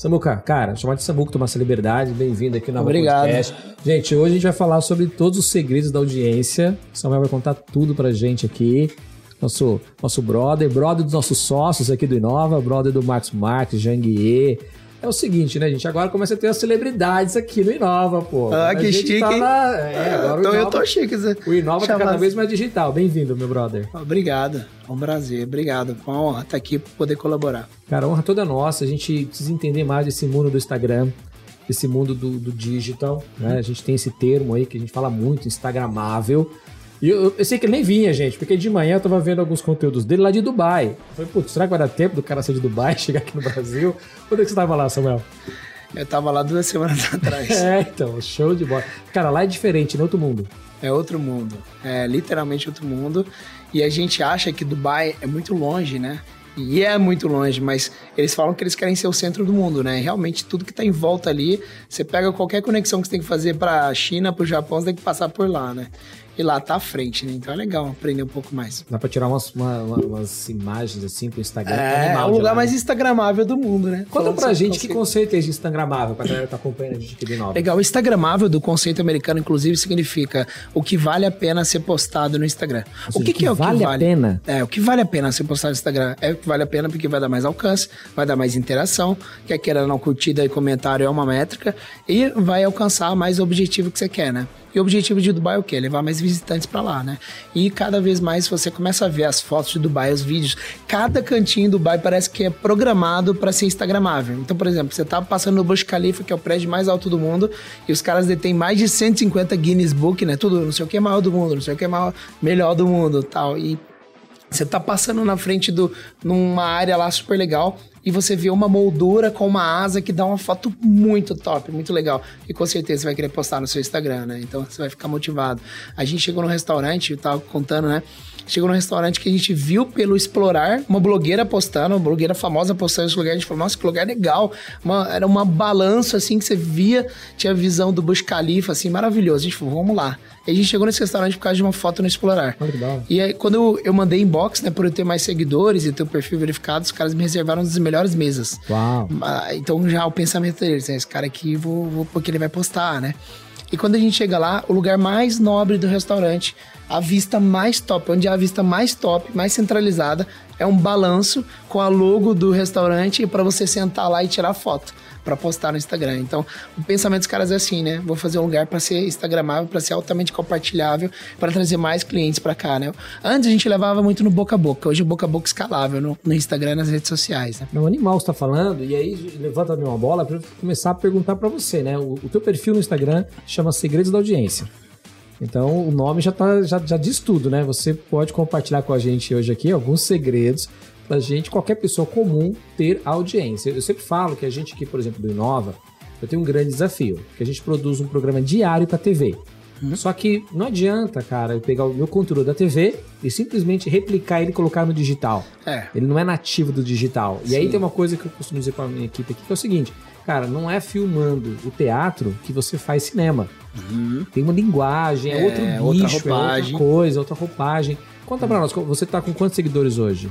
Samuca, cara, chamar de Samuca, tomar essa liberdade, bem-vindo aqui no Obrigado. Podcast. Gente, hoje a gente vai falar sobre todos os segredos da audiência. Samuel vai contar tudo pra gente aqui. Nosso, nosso brother, brother dos nossos sócios aqui do Inova, brother do Marcos Marques, Janguier. É o seguinte, né, gente? Agora começa a ter as celebridades aqui no Inova, pô. Ah, A que gente chique, tá na- É, agora o então eu Inova, tô chique. Zé. o Inova tá Chamar cada vez mais digital. Bem-vindo, meu brother. Obrigado. É um prazer. Obrigado. Foi uma honra estar aqui para poder colaborar. Cara, honra toda nossa. A gente precisa entender mais desse mundo do Instagram, desse mundo do, do digital, né? A gente tem esse termo aí que a gente fala muito, Instagramável. E eu, eu sei que ele nem vinha, gente, porque de manhã eu tava vendo alguns conteúdos dele lá de Dubai. Eu falei, putz, será que vai dar tempo do cara sair de Dubai e chegar aqui no Brasil? Quando é que você tava lá, Samuel? Eu tava lá duas semanas atrás. É, então, show de bola. Cara, lá é diferente, no outro mundo. É outro mundo. É literalmente outro mundo. E a gente acha que Dubai é muito longe, né? E é muito longe, mas eles falam que eles querem ser o centro do mundo, né? Realmente, tudo que tá em volta ali, você pega qualquer conexão que você tem que fazer pra China, pro Japão, você tem que passar por lá, né? E lá tá à frente, né? Então é legal aprender um pouco mais. Dá pra tirar umas, uma- uma- umas imagens assim pro Instagram. É, é animal o lugar lá, mais né? instagramável do mundo, né? Conta Falando pra gente que conceito. conceito é esse Instagramável, pra galera que tá acompanhando a gente aqui de novo. Legal, o Instagramável do conceito americano, inclusive, significa o que vale a pena ser postado no Instagram. Ou o seja, que, que é o que vale vale? a pena? É, o que vale a pena ser postado no Instagram é o que vale a pena porque vai dar mais alcance, vai dar mais interação, quer queira não curtida e comentário é uma métrica, e vai alcançar mais o objetivo que você quer, né? E o objetivo de Dubai é o quê? Levar mais visitantes pra lá, né? E cada vez mais você começa a ver as fotos de Dubai, os vídeos. Cada cantinho em Dubai parece que é programado para ser instagramável. Então, por exemplo, você tá passando no Burj Khalifa, que é o prédio mais alto do mundo, e os caras detêm mais de 150 Guinness Book, né? Tudo, não sei o que é maior do mundo, não sei o que é maior, melhor do mundo, tal. E você tá passando na frente do numa área lá super legal e você vê uma moldura com uma asa que dá uma foto muito top, muito legal. E com certeza você vai querer postar no seu Instagram, né? Então você vai ficar motivado. A gente chegou no restaurante, eu tava contando, né? Chegou num restaurante que a gente viu pelo explorar, uma blogueira postando, uma blogueira famosa postando esse lugar. A gente falou, nossa, que lugar legal. Uma- era uma balança assim que você via, tinha a visão do Burj Khalifa, assim, maravilhoso. A gente falou, vamos lá. E a gente chegou nesse restaurante por causa de uma foto no explorar. Hora. E aí, quando eu, eu mandei inbox, né, por eu ter mais seguidores e ter o perfil verificado, os caras me reservaram melhores mesas. Uau. Ah, Então já o pensamento deles, né, esse cara aqui, vou, vou porque ele vai postar, né? E quando a gente chega lá, o lugar mais nobre do restaurante, a vista mais top, onde é a vista mais top, mais centralizada, é um balanço com a logo do restaurante para você sentar lá e tirar foto para postar no Instagram. Então, o pensamento dos caras é assim, né? Vou fazer um lugar para ser instagramável, para ser altamente compartilhável, para trazer mais clientes para cá, né? Antes a gente levava muito no boca a boca, hoje o boca a boca escalável no, no Instagram nas redes sociais, né? Não, animal você tá falando, e aí levanta uma bola eu começar a perguntar pra você, né? O, o teu perfil no Instagram chama Segredos da Audiência. Então o nome já, tá, já, já diz tudo, né? Você pode compartilhar com a gente hoje aqui alguns segredos pra gente, qualquer pessoa comum, ter audiência. Eu sempre falo que a gente aqui, por exemplo, do Inova, eu tenho um grande desafio, que a gente produz um programa diário pra TV. Só que não adianta, cara, eu pegar o meu conteúdo da TV e simplesmente replicar ele e colocar no digital. É. Ele não é nativo do digital. E aí Sim. tem uma coisa que eu costumo dizer pra minha equipe aqui, que é o seguinte, cara, não é filmando o teatro que você faz cinema. Tem uma linguagem, é, É, outro bicho, outra é outra roupagem. coisa, outra roupagem. Conta pra nós, você tá com quantos seguidores hoje?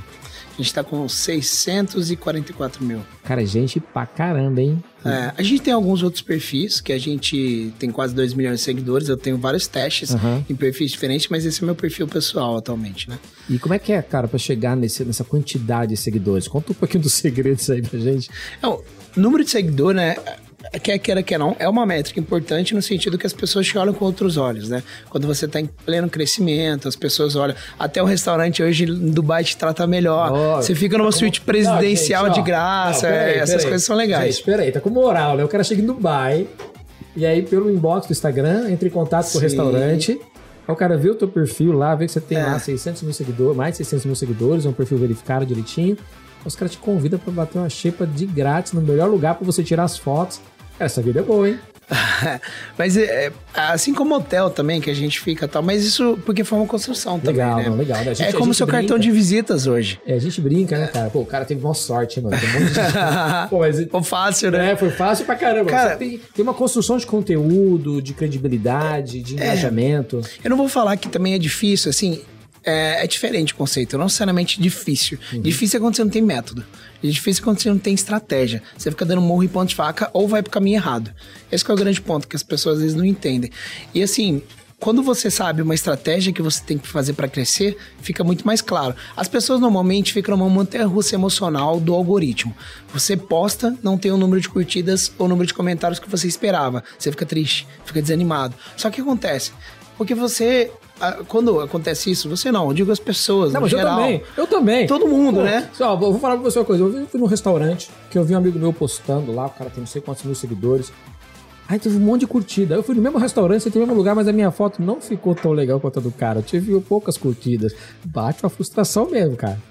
A gente tá com 644 mil. Cara, gente pra caramba, hein? É, a gente tem alguns outros perfis, que a gente tem quase 2 milhões de seguidores. Eu tenho vários testes Aham. em perfis diferentes, mas esse é meu perfil pessoal atualmente, né? E como é que é, cara, pra chegar nesse, nessa quantidade de seguidores? Conta um pouquinho dos segredos aí pra gente. Então, número de seguidor, né? Quer queira, quer não, é uma métrica importante no sentido que as pessoas te olham com outros olhos, né? Quando você tá em pleno crescimento, as pessoas olham. Até o restaurante hoje em Dubai te trata melhor. Ó, você fica numa tá suíte presidencial Não, gente, de graça. não, é, peraí, essas peraí. coisas são legais. Gente, peraí, tá com moral, né? O cara chega em Dubai e aí pelo inbox do Instagram, entra em contato com o Sim. restaurante. Aí o cara vê o teu perfil lá, vê que você tem É. lá 600 mil seguidores, mais de 600 mil seguidores, é um perfil verificado direitinho. Os caras te convidam pra bater uma xepa de grátis no melhor lugar pra você tirar as fotos. Essa vida é boa, hein? mas é, é, assim como hotel também, que a gente fica e tal, mas isso porque foi uma construção também, Legal, né? legal. né? A gente- é como seu cartão brinca. de visitas hoje. É, a gente brinca, né, cara? Pô, o cara teve maior sorte, mano. Tem um monte de. Pô, mas Ficou fácil, né? É, foi fácil pra caramba. Cara- tem, tem uma construção de conteúdo, de credibilidade, É. de engajamento. Eu não vou falar que também é difícil, assim. é, é diferente o conceito, não necessariamente difícil. Uhum. Difícil é quando você não tem método. Difícil é quando você não tem estratégia. Você fica dando morro e ponto de faca ou vai pro caminho errado. Esse é o grande ponto que as pessoas às vezes não entendem. E assim, quando você sabe uma estratégia que você tem que fazer para crescer, fica muito mais claro. As pessoas normalmente ficam numa montanha russa emocional do algoritmo. Você posta, não tem o número de curtidas ou o número de comentários que você esperava. Você fica triste, fica desanimado. Só que acontece? Porque você quando acontece isso, você não, eu digo as pessoas, não, no geral. Eu também, eu também. Todo mundo, Pô, né? Só, vou falar pra você uma coisa. Eu fui num restaurante que eu vi um amigo meu postando lá, o cara tem não sei quantos mil seguidores. Aí teve um monte de curtida. Eu fui no mesmo restaurante, no mesmo lugar, mas a minha foto não ficou tão legal quanto a do cara. Eu tive poucas curtidas. Bate uma frustração mesmo, cara.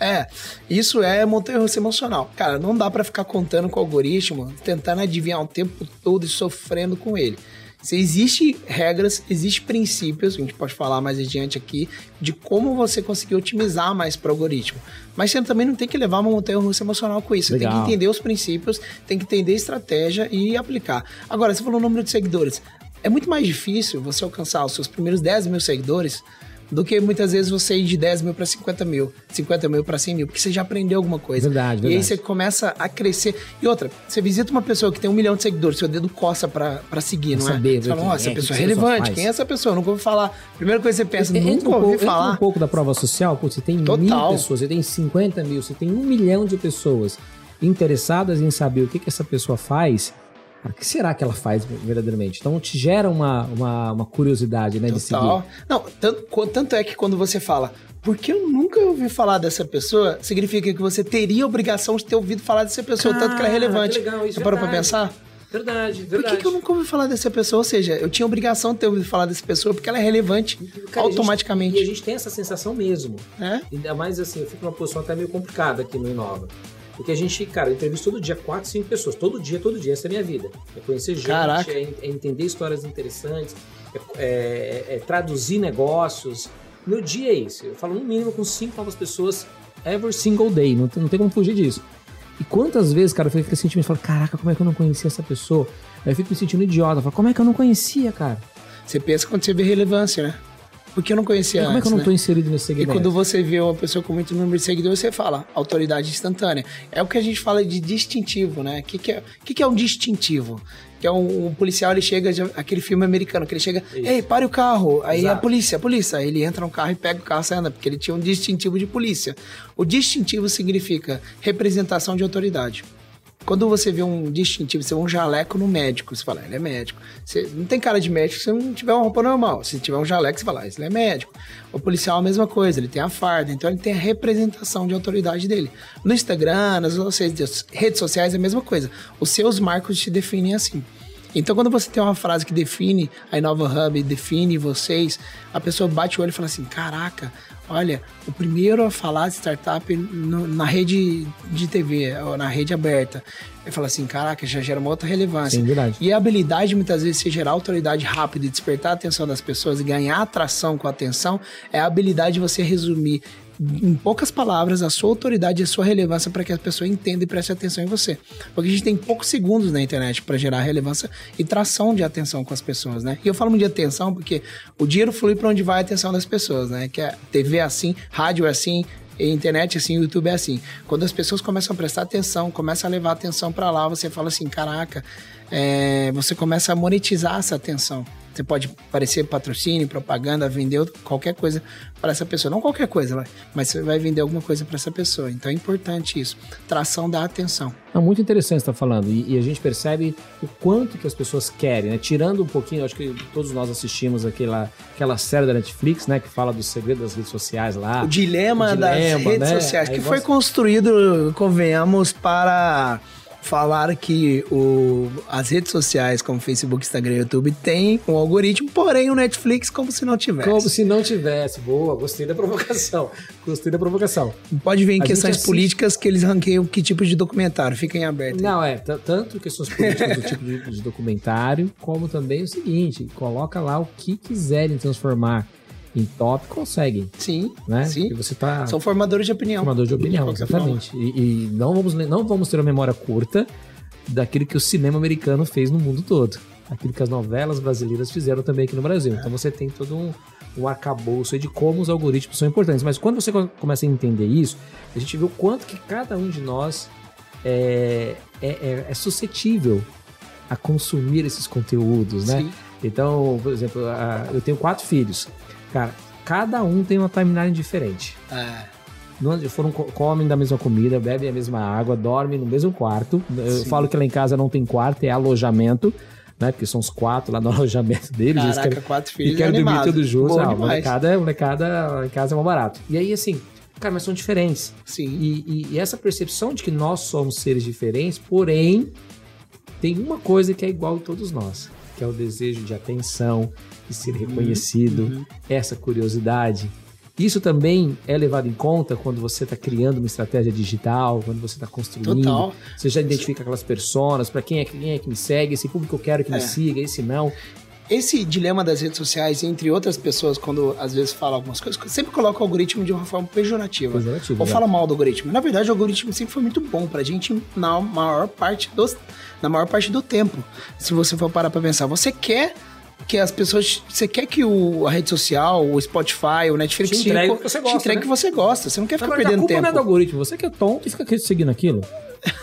É, isso é montanha-russa emocional. Cara, não dá para ficar contando com o algoritmo, tentando adivinhar o tempo todo e sofrendo com ele. Se existe regras, existe princípios, a gente pode falar mais adiante aqui, de como você conseguir otimizar mais para o algoritmo. Mas você também não tem que levar uma montanha russa emocional com isso. Você tem que entender os princípios, tem que entender a estratégia e aplicar. Agora, você falou o número de seguidores. É muito mais difícil você alcançar os seus primeiros 10 mil seguidores do que muitas vezes você ir de 10 mil para 50 mil, 50 mil para 100 mil, porque você já aprendeu alguma coisa. Verdade, verdade. E aí você começa a crescer. E outra, você visita uma pessoa que tem um milhão de seguidores, seu dedo coça para seguir, não é? Saber, você fala, nossa, essa é, pessoa é relevante, quem é essa pessoa? Eu nunca ouvi falar. Primeira coisa que você pensa, entra nunca um ouvi pouco, falar. um pouco da prova social, pô, você tem Total. mil pessoas, você tem 50 mil, você tem um milhão de pessoas interessadas em saber o que, que essa pessoa faz, o que será que ela faz verdadeiramente? Então te gera uma, uma, uma curiosidade, né, Total. de seguir. Não, tanto, tanto é que quando você fala, porque eu nunca ouvi falar dessa pessoa, significa que você teria a obrigação de ter ouvido falar dessa pessoa, Cara, tanto que ela é relevante. Que legal, isso Você parou pra pensar? Verdade, verdade. Por que, que, eu nunca ouvi falar dessa pessoa? Ou seja, eu tinha obrigação de ter ouvido falar dessa pessoa porque ela é relevante Cara, automaticamente. A gente, e a gente tem essa sensação mesmo. É? Ainda mais assim, eu fico numa posição até meio complicada aqui no Inova. Porque a gente, cara, eu entrevisto todo dia quatro, cinco pessoas. Todo dia, todo dia. Essa é a minha vida. É conhecer gente, é, é, entender histórias interessantes, é, é, é, traduzir negócios. Meu dia é isso. Eu falo no mínimo com cinco novas pessoas every single day. Não, não tem como fugir disso. E quantas vezes, cara, eu fico sentindo e falo, caraca, como é que eu não conhecia essa pessoa? Aí eu fico me sentindo idiota. Eu falo, como é que eu não conhecia, cara? Você pensa quando você vê relevância, né? Porque eu não conhecia e como antes, é que eu não né? tô inserido nesse segmento? E quando você vê uma pessoa com muito número de seguidores, você fala autoridade instantânea. É o que a gente fala de distintivo, né? O que, que, é, que, que é um distintivo? Que é um, um policial, ele chega, aquele filme americano, que ele chega, Isso. ei, pare o carro. Aí Exato. a polícia, a polícia. Aí ele entra no carro e pega o carro e porque ele tinha um distintivo de polícia. O distintivo significa representação de autoridade. Quando você vê um distintivo, você vê um jaleco no médico, você fala, ele é médico. Você não tem cara de médico se não tiver uma roupa normal. Se tiver um jaleco, você fala, ah, ele é médico. O policial é a mesma coisa, ele tem a farda, então ele tem a representação de autoridade dele. No Instagram, nas redes sociais é a mesma coisa. Os seus marcos te definem assim. Então, quando você tem uma frase que define a Inova Hub, define vocês, a pessoa bate o olho e fala assim: caraca, olha, o primeiro a falar de startup no, na rede de TV, ou na rede aberta. Eu falo assim, caraca, já gera uma outra relevância. Sim, verdade. E a habilidade, muitas vezes, de gerar autoridade rápida e despertar a atenção das pessoas e ganhar atração com a atenção, é a habilidade de você resumir em poucas palavras, a sua autoridade e a sua relevância para que a pessoa entenda e preste atenção em você. Porque a gente tem poucos segundos na internet para gerar relevância e tração de atenção com as pessoas, né? E eu falo muito de atenção porque o dinheiro flui para onde vai a atenção das pessoas, né? Que é TV é assim, rádio é assim, internet é assim, YouTube é assim. Quando as pessoas começam a prestar atenção, começam a levar atenção para lá, você fala assim, caraca, é, você começa a monetizar essa atenção. Você pode aparecer patrocínio, propaganda, vender qualquer coisa para essa pessoa. Não qualquer coisa, mas você vai vender alguma coisa para essa pessoa. Então é importante isso. Tração da atenção. É muito interessante estar tá falando. E, e, a gente percebe o quanto que as pessoas querem, né? Tirando um pouquinho, acho que todos nós assistimos aquela, aquela série da Netflix, né? Que fala do segredo das redes sociais lá. O dilema, o dilema das redes né? sociais, Aí que foi construído, convenhamos, para falar que o, as redes sociais, como Facebook, Instagram e YouTube, têm um algoritmo, porém o Netflix como se não tivesse. Como se não tivesse. Boa, gostei da provocação. gostei da provocação. Pode ver em a questões políticas que eles ranqueiam que tipo de documentário. Fiquem abertos. Não, é. Tanto questões políticas do tipo de, de documentário, como também o seguinte: coloca lá o que quiserem transformar em top conseguem. Sim. Né? Sim. Porque você tá São formadores de opinião. Formadores de opinião, de exatamente. E, e, não, vamos, não vamos ter uma memória curta daquilo que o cinema americano fez no mundo todo. aquilo que as novelas brasileiras fizeram também aqui no Brasil. Então você tem todo um, um arcabouço de como os algoritmos são importantes. Mas quando você começa a entender isso, a gente vê o quanto que cada um de nós é, é, é, é suscetível a consumir esses conteúdos, né? Sim. Então, por exemplo, eu tenho quatro filhos. Cara, cada um tem uma timeline diferente. É. Foram, comem da mesma comida, bebem a mesma água, dormem no mesmo quarto. Eu Sim. falo que lá em casa não tem quarto, é alojamento né? Porque são os quatro lá no alojamento deles. Caraca, querem, quatro filhos. E querem dormir tudo junto. Ah, molecada, molecada em casa é mais barato. E aí, assim, cara, mas são diferentes. Sim. E, e, e, essa percepção de que nós somos seres diferentes, porém, tem uma coisa que é igual em todos nós, que é o desejo de atenção, de ser uhum, reconhecido, uhum. essa curiosidade. Isso também é levado em conta quando você está criando uma estratégia digital, quando você está construindo. Total. Você já identifica aquelas pessoas, para quem é, quem é que me segue, esse público eu quero que é. me siga, esse não. Esse dilema das redes sociais, entre outras pessoas, quando às vezes fala algumas coisas, sempre coloca o algoritmo de uma forma pejorativa. Pejorativo, ou fala mal do algoritmo. Na verdade, o algoritmo sempre foi muito bom pra gente na maior parte, dos, na maior parte do tempo. Se você for parar pra pensar, você quer que as pessoas. Você quer que o, a rede social, o Spotify, o Netflix te entregue o que você gosta. Te entregue né? que você gosta. Você não quer ficar perdendo tempo. A culpa não é do algoritmo. Você que é tonto e fica seguindo aquilo.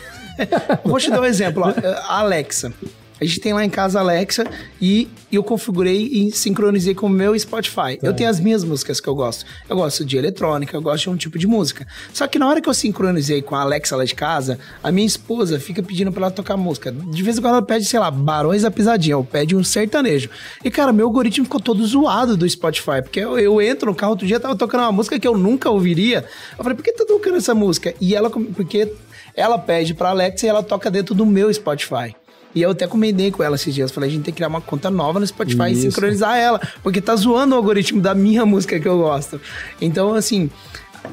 Vou te dar um exemplo. Ó. Alexa. A gente tem lá em casa a Alexa e eu configurei e sincronizei com o meu Spotify. Tá. Eu tenho as minhas músicas que eu gosto. Eu gosto de eletrônica, eu gosto de um tipo de música. Só que na hora que eu sincronizei com a Alexa lá de casa, a minha esposa fica pedindo pra ela tocar música. De vez em quando ela pede, sei lá, Barões da Pisadinha, ou pede um sertanejo. E cara, meu algoritmo ficou todo zoado do Spotify, porque eu, eu entro no carro outro dia, tava tocando uma música que eu nunca ouviria. Eu falei, por que tá tocando essa música? E ela, porque ela pede pra Alexa e ela toca dentro do meu Spotify. E eu até comentei com ela esses dias. Falei, a gente tem que criar uma conta nova no Spotify Isso. e sincronizar ela. Porque tá zoando o algoritmo da minha música que eu gosto. Então, assim,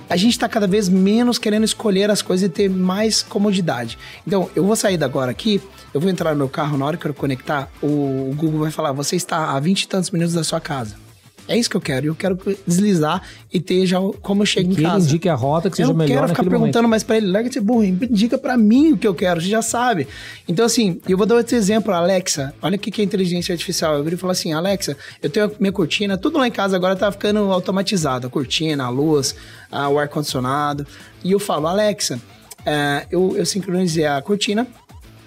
a gente tá cada vez menos querendo escolher as coisas e ter mais comodidade. Então, eu vou sair da agora aqui, eu vou entrar no meu carro, na hora que eu conectar, o Google vai falar: você está a 20 e tantos minutos da sua casa. É isso que eu quero. Eu quero deslizar e ter já como eu chego em casa. Ele indique a rota que seja melhor. Eu não quero ficar perguntando momento. mais para ele, larga de ser burro, indica para mim o que eu quero, você já sabe. Então, assim, eu vou dar outro exemplo, Alexa. Olha o que é inteligência artificial. Eu viro e falo assim, Alexa, eu tenho minha cortina, tudo lá em casa agora tá ficando automatizado. A cortina, a luz, a, o ar-condicionado. E eu falo, Alexa, é, eu, eu sincronizei a cortina.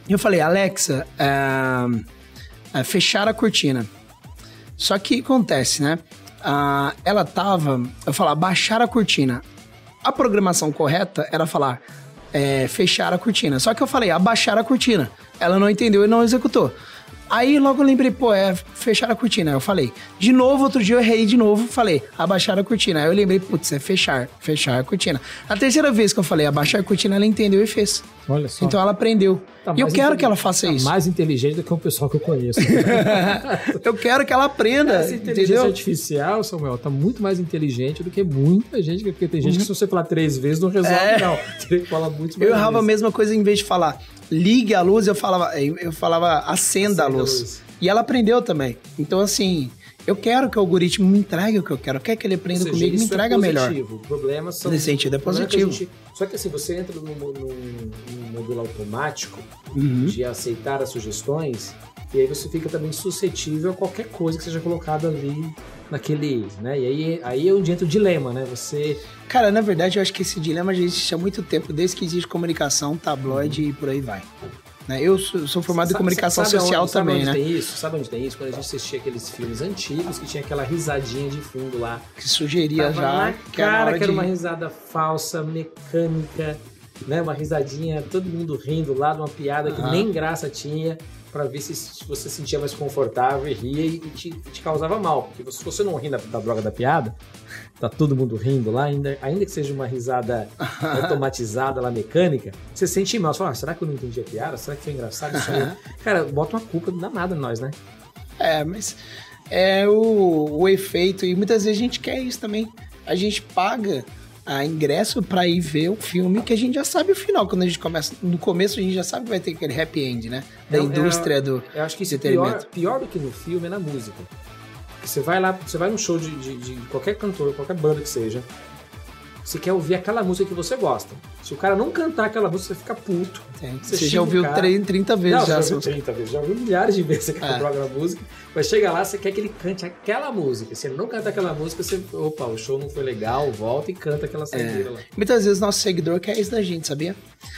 E eu falei, Alexa, é, é, fechar a cortina. Só que acontece, né? Ah, ela tava. Eu falar, baixar a cortina. A programação correta era falar é, fechar a cortina. Só que eu falei, abaixar a cortina. Ela não entendeu e não executou. Aí logo eu lembrei, pô, é fechar a cortina. Aí eu falei. De novo, outro dia eu errei de novo, falei, abaixar a cortina. Aí eu lembrei, putz, é fechar, fechar a cortina. A terceira vez que eu falei abaixar a cortina, ela entendeu e fez. Olha só. Então ela aprendeu. Tá e eu quero que ela faça tá isso. mais inteligente do que o pessoal que eu conheço. eu quero que ela aprenda. Essa inteligência entendeu? artificial, Samuel, tá muito mais inteligente do que muita gente, porque tem gente uhum. que se você falar três vezes não resolve, é. não. Tem que falar muito mais. Eu errava a mesma coisa em vez de falar ligue a luz, eu falava, eu falava acenda, acenda a, luz. a luz. E ela aprendeu também. Então, assim, eu quero que o algoritmo me entregue o que eu quero. Eu quero que ele aprenda seja, comigo e me entregue é melhor. O problema são. Nesse sentido, é, é positivo. Gente, só que assim, você entra num, num, num modelo automático uhum. de aceitar as sugestões, e aí você fica também suscetível a qualquer coisa que seja colocada ali naquele, né? E aí, aí é onde entra o dilema, né? Você... Cara, na verdade, eu acho que esse dilema já existe há muito tempo, desde que existe comunicação, tabloide uhum. e por aí vai. Né? Eu sou, sou formado sabe, em comunicação sabe social também, sabe onde né? Tem isso? Sabe onde tem isso? Quando a gente assistia aqueles filmes antigos que tinha aquela risadinha de fundo lá. Que sugeria Tava já. Na que cara, que era uma risada falsa, mecânica, né? Uma risadinha, todo mundo rindo lá de uma piada que nem graça tinha para ver se, se, você se sentia mais confortável e ria e, te, te, causava mal. Porque se você não ri da, da, droga da piada, tá todo mundo rindo lá, ainda, ainda que seja uma risada automatizada lá, mecânica, você sente mal. Você fala, ah, será que eu não entendi a piada? Será que foi engraçado isso aí? Cara, bota uma culpa danada em nós, né? É, mas é o, o efeito, e muitas vezes a gente quer isso também. A gente paga a ingresso para ir ver o filme que a gente já sabe o final. Quando a gente começa. No começo a gente já sabe que vai ter aquele happy end, né? Da eu, indústria eu, do. Eu acho que isso pior, pior do que no filme é na música. Você vai lá, você vai num show de, de, de qualquer cantor, qualquer banda que seja. Você quer ouvir aquela música que você gosta. Se o cara não cantar aquela música, você fica puto. Você, você já ouviu cara... 30 vezes não, já. já ouviu 30 vezes, já ouviu milhares de vezes aquela é. música. Mas chega lá, você quer que ele cante aquela música. Se ele não canta aquela música, você. Opa, o show não foi legal, volta e canta aquela saideira é. lá. Muitas vezes nosso seguidor quer isso da gente, sabia?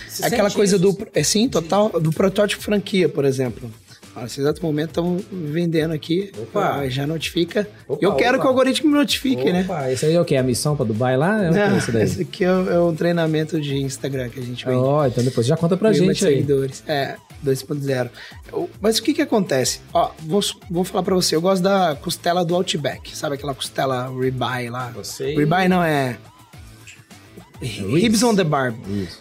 Você aquela coisa isso? do. É sim, total. Do protótipo franquia, por exemplo. Nesse exato momento estão vendendo aqui. Opa. Já notifica. Opa, eu quero opa. que o algoritmo me notifique, opa. né? Esse aí é o que? A missão para Dubai lá? É Não, esse, esse aqui é, é, um treinamento de Instagram que a gente vende. Ó, oh, então depois já conta pra gente aí. seguidores. É, 2.0. Mas o que que acontece? Ó, vou, vou falar pra você. Eu gosto da costela do Outback. Sabe aquela costela ribeye lá? Você... Ribeye não, é... Ribs on the Barb. Isso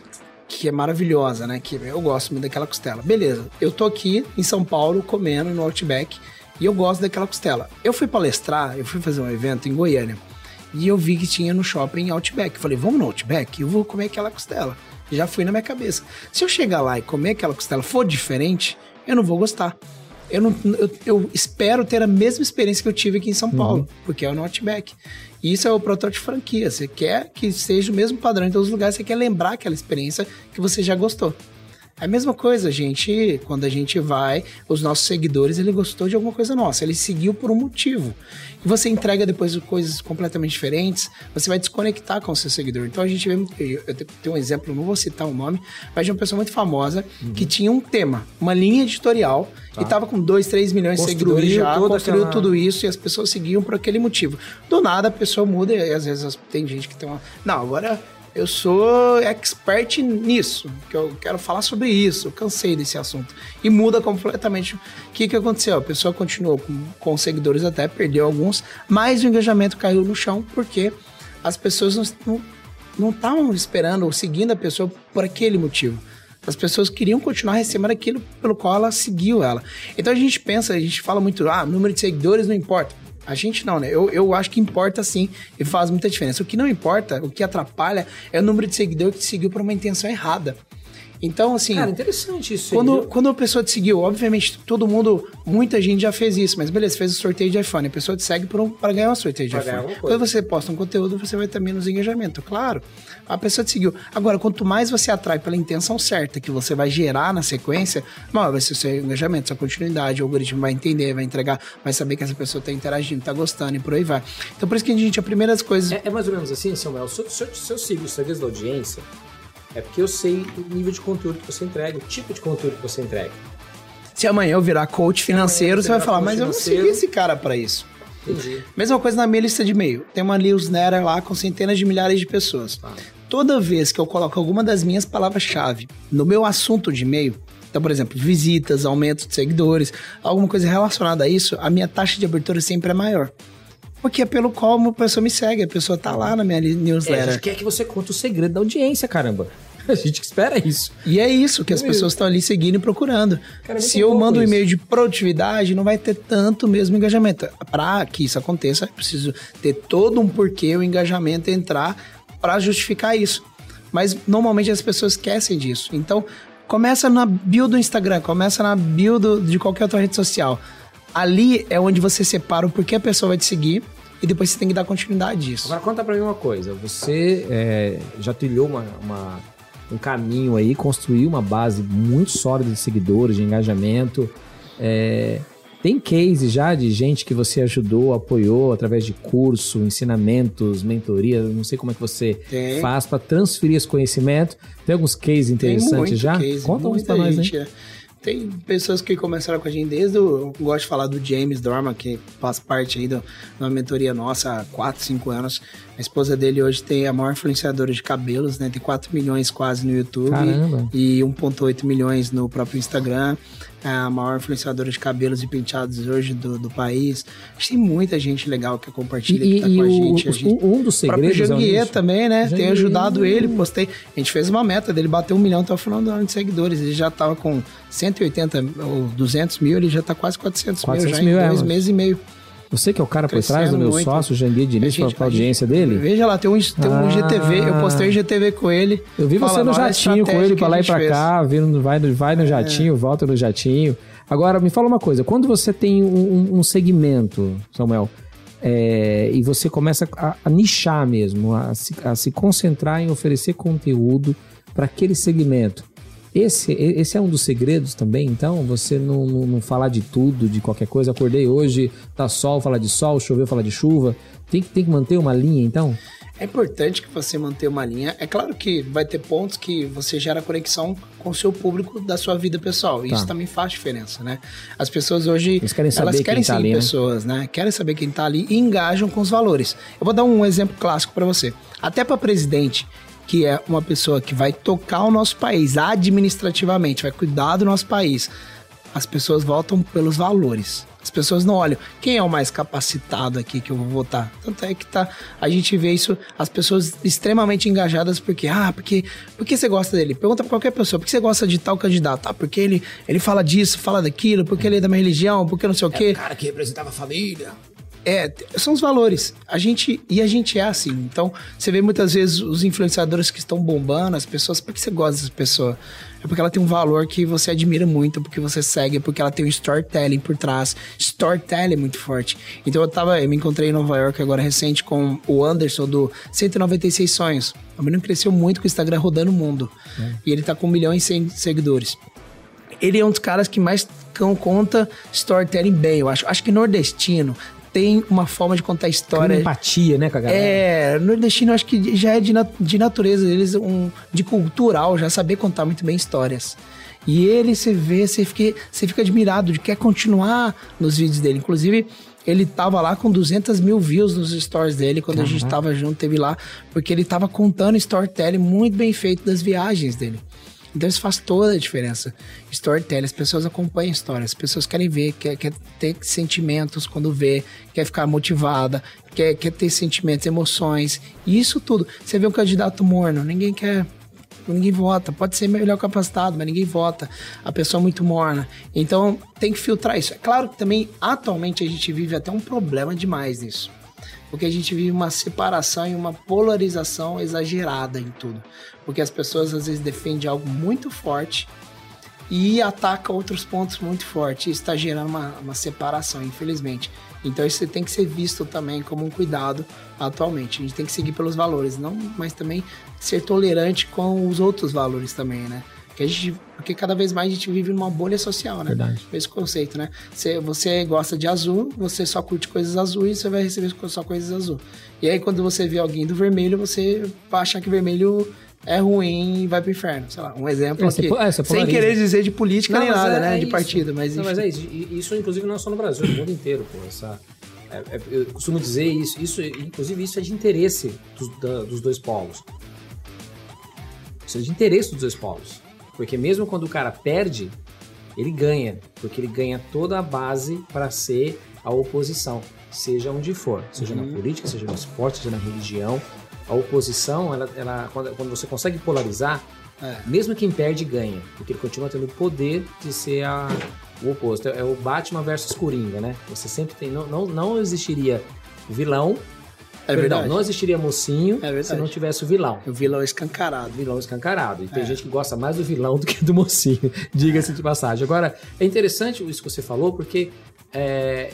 que é maravilhosa, né? Que eu gosto muito daquela costela. Beleza, eu tô aqui em São Paulo comendo no Outback e eu gosto daquela costela. Eu fui palestrar, eu fui fazer um evento em Goiânia e eu vi que tinha no shopping Outback. Falei, vamos no Outback? Eu vou comer aquela costela. Já fui na minha cabeça. Se eu chegar lá e comer aquela costela for diferente, eu não vou gostar. Eu, não, eu, eu espero ter a mesma experiência que eu tive aqui em São Paulo, uhum. porque é o Outback. E isso é o protótipo franquia. Você quer que seja o mesmo padrão em todos os lugares, você quer lembrar aquela experiência que você já gostou. É a mesma coisa, a gente, quando a gente vai, os nossos seguidores, ele gostou de alguma coisa nossa, ele seguiu por um motivo. E você entrega depois coisas completamente diferentes, você vai desconectar com o seu seguidor. Então a gente vê, eu tenho um exemplo, não vou citar o nome, mas de uma pessoa muito famosa uhum. que tinha um tema, uma linha editorial, tá. e tava com 2, 3 milhões de seguidores já, construiu aquela... tudo isso e as pessoas seguiam por aquele motivo. Do nada a pessoa muda e às vezes tem gente que tem uma. Não, agora eu sou expert nisso, que eu quero falar sobre isso, eu cansei desse assunto. E muda completamente. O que, que aconteceu? A pessoa continuou com, com seguidores até, perdeu alguns, mas o engajamento caiu no chão porque as pessoas não estavam esperando ou seguindo a pessoa por aquele motivo. As pessoas queriam continuar recebendo aquilo pelo qual ela seguiu ela. Então a gente pensa, a gente fala muito, ah, número de seguidores não importa. A gente não, né? Eu, eu acho que importa sim e faz muita diferença. O que não importa, o que atrapalha, é o número de seguidores que seguiu por uma intenção errada. Então, assim. Cara, interessante isso. Quando, quando a pessoa te seguiu, obviamente, todo mundo, muita gente já fez isso, mas beleza, fez o sorteio de iPhone. A pessoa te segue para um, ganhar um sorteio de pra iPhone. Quando você posta um conteúdo, você vai ter menos engajamento. Claro, a pessoa te seguiu. Agora, quanto mais você atrai pela intenção certa que você vai gerar na sequência, maior vai ser o seu engajamento, sua continuidade. O algoritmo vai entender, vai entregar, vai saber que essa pessoa está interagindo, está gostando e por aí vai. Então, por isso que a gente, a primeira das coisas. É, é mais ou menos assim, Samuel. Se eu, se se eu sigo os segredos da audiência é porque eu sei o nível de conteúdo que você entrega, o tipo de conteúdo que você entrega. Se amanhã eu virar coach financeiro, você vai falar, mas eu não segui esse cara para isso. Entendi. Mesma coisa na minha lista de e-mail. Tem uma newsletter lá com centenas de milhares de pessoas. Ah. Toda vez que eu coloco alguma das minhas palavras-chave no meu assunto de e-mail, então, por exemplo, visitas, aumento de seguidores, alguma coisa relacionada a isso, a minha taxa de abertura sempre é maior. Porque é pelo qual a pessoa me segue, a pessoa tá lá na minha newsletter. É, a gente quer que você conte o segredo da audiência, caramba. A gente espera isso. E é isso que as pessoas estão ali seguindo e procurando. Cara, Se eu mando um e-mail de produtividade, não vai ter tanto mesmo engajamento. Para que isso aconteça, é preciso ter todo um porquê o engajamento entrar para justificar isso. Mas normalmente as pessoas esquecem disso. Então, começa na bio do Instagram, começa na bio do, de qualquer outra rede social ali é onde você separa o porquê a pessoa vai te seguir e depois você tem que dar continuidade disso. Agora conta pra mim uma coisa, você é, já trilhou uma, uma, um caminho aí, construiu uma base muito sólida de seguidores, de engajamento. É, tem case já de gente que você ajudou, apoiou através de curso, ensinamentos, mentoria, não sei como é que você tem. faz para transferir esse conhecimento. Tem alguns cases interessantes já? Case, Conta uns pra nós, gente, né? É. Tem pessoas que começaram com a gente desde o. Eu gosto de falar do James Dorman, que faz parte aí de uma mentoria nossa há 4, 5 anos. A esposa dele hoje tem a maior influenciadora de cabelos, né? Tem 4 milhões quase no YouTube Caramba. e 1,8 milhões no próprio Instagram. É a maior influenciadora de cabelos e penteados hoje do, do país. Tem muita gente legal que compartilha, e, que tá com a gente. a gente. Um dos segredos. O próprio é também, né? Janguier. Tem ajudado ele, postei. A gente fez uma meta dele bater um milhão até o final do ano de seguidores. Ele já tava com 180 ou 200 mil, ele já tá quase 400, 400 mil, já mil em dois é, meses e meio. Você que é o cara por trás do meu muito. sócio, Janguier Diniz, para a audiência dele? Veja lá, tem um, tem um ah, GTV, eu postei GTV com ele. Eu vi você no jatinho com ele para lá e para cá, vindo, vai, vai no é. jatinho, é. volta no jatinho. Agora, me fala uma coisa, quando você tem um, um segmento, Samuel, é, e você começa a, a nichar mesmo, a se, a se concentrar em oferecer conteúdo para aquele segmento. Esse, esse é um dos segredos também, então? Você não, não, não, falar de tudo, de qualquer coisa. Acordei hoje, tá sol, falar de sol, choveu, falar de chuva. Tem que, tem que manter uma linha, então? É importante que você mantenha uma linha. É claro que vai ter pontos que você gera conexão com o seu público da sua vida pessoal. Tá. Isso também faz diferença, né? As pessoas hoje Eles querem saber elas querem quem tá ali, né? pessoas, né? né? Querem saber quem tá ali e engajam com os valores. Eu vou dar um exemplo clássico para você. Até para presidente, que é uma pessoa que vai tocar o nosso país administrativamente, vai cuidar do nosso país. As pessoas votam pelos valores. As pessoas não olham quem é o mais capacitado aqui que eu vou votar. Tanto é que tá, a gente vê isso, as pessoas extremamente engajadas porque, ah, porque, porque você gosta dele? Pergunta pra qualquer pessoa, por que você gosta de tal candidato? Ah, porque ele, ele fala disso, fala daquilo, porque ele é da minha religião, porque não sei o quê. É o cara que representava a família. É, são os valores. A gente e a gente é assim. Então, você vê muitas vezes os influenciadores que estão bombando, as pessoas, por que você gosta dessa pessoa? É porque ela tem um valor que você admira muito, porque você segue, porque ela tem um storytelling por trás. Storytelling é muito forte. Então eu tava, eu me encontrei em Nova York agora recente com o Anderson do 196 Sonhos. O menino cresceu muito com o Instagram rodando o mundo. É. E ele tá com um milhão e cem seguidores. Ele é um dos caras que mais conta storytelling bem, eu acho. Acho que nordestino tem uma forma de contar história. Tem empatia, né, com a galera? É, nordestino eu acho que já é de, de natureza deles, um, de cultural, já saber contar muito bem histórias. E ele, você vê, você fica, você fica admirado, de quer continuar nos vídeos dele. Inclusive, ele tava lá com 200 mil views nos stories dele quando Caramba. a gente tava junto, teve lá, porque ele tava contando storytelling muito bem feito das viagens dele. Então isso faz toda a diferença. Storytelling, as pessoas acompanham histórias, as pessoas querem ver, quer, quer ter sentimentos quando vê, quer ficar motivada, quer, quer ter sentimentos, emoções. Isso tudo. Você vê um candidato morno, ninguém quer ninguém vota. Pode ser melhor capacitado, mas ninguém vota. A pessoa é muito morna. Então tem que filtrar isso. É claro que também, atualmente, a gente vive até um problema demais nisso porque a gente vive uma separação e uma polarização exagerada em tudo. Porque as pessoas às vezes defendem algo muito forte e atacam outros pontos muito fortes. Isso está gerando uma, uma separação, infelizmente. Então isso tem que ser visto também como um cuidado atualmente. A gente tem que seguir pelos valores, não, mas também ser tolerante com os outros valores também, né? Que a gente, porque cada vez mais a gente vive numa bolha social, né? Verdade. Esse conceito, né? Você, você gosta de azul, você só curte coisas azuis, você vai receber só coisas azul. E aí quando você vê alguém do vermelho, você vai achar que vermelho é ruim e vai pro inferno. Sei lá, um exemplo é, aqui. É, sem querer dizer de política não, nem nada, é, né? É de partido, mas Não, mas é isso. Isso, inclusive, não é só no Brasil, no mundo inteiro, pô. Essa, é, é, eu costumo dizer isso, isso, inclusive, isso é de interesse dos, da, dos dois polos. Isso é de interesse dos dois polos. Porque mesmo quando o cara perde, ele ganha, porque ele ganha toda a base para ser a oposição, seja onde for, seja uhum. na política, seja no esporte, seja na religião. A oposição, ela, ela quando, quando você consegue polarizar, é. mesmo quem perde ganha, porque ele continua tendo o poder de ser a, o oposto. É o Batman versus Coringa, né? Você sempre tem. Não, não, não existiria vilão é Perdão, verdade. não existiria mocinho é se não tivesse o vilão. O vilão escancarado. vilão escancarado. E tem é. gente que gosta mais do vilão do que do mocinho, diga-se de passagem. Agora, é interessante isso que você falou, porque é,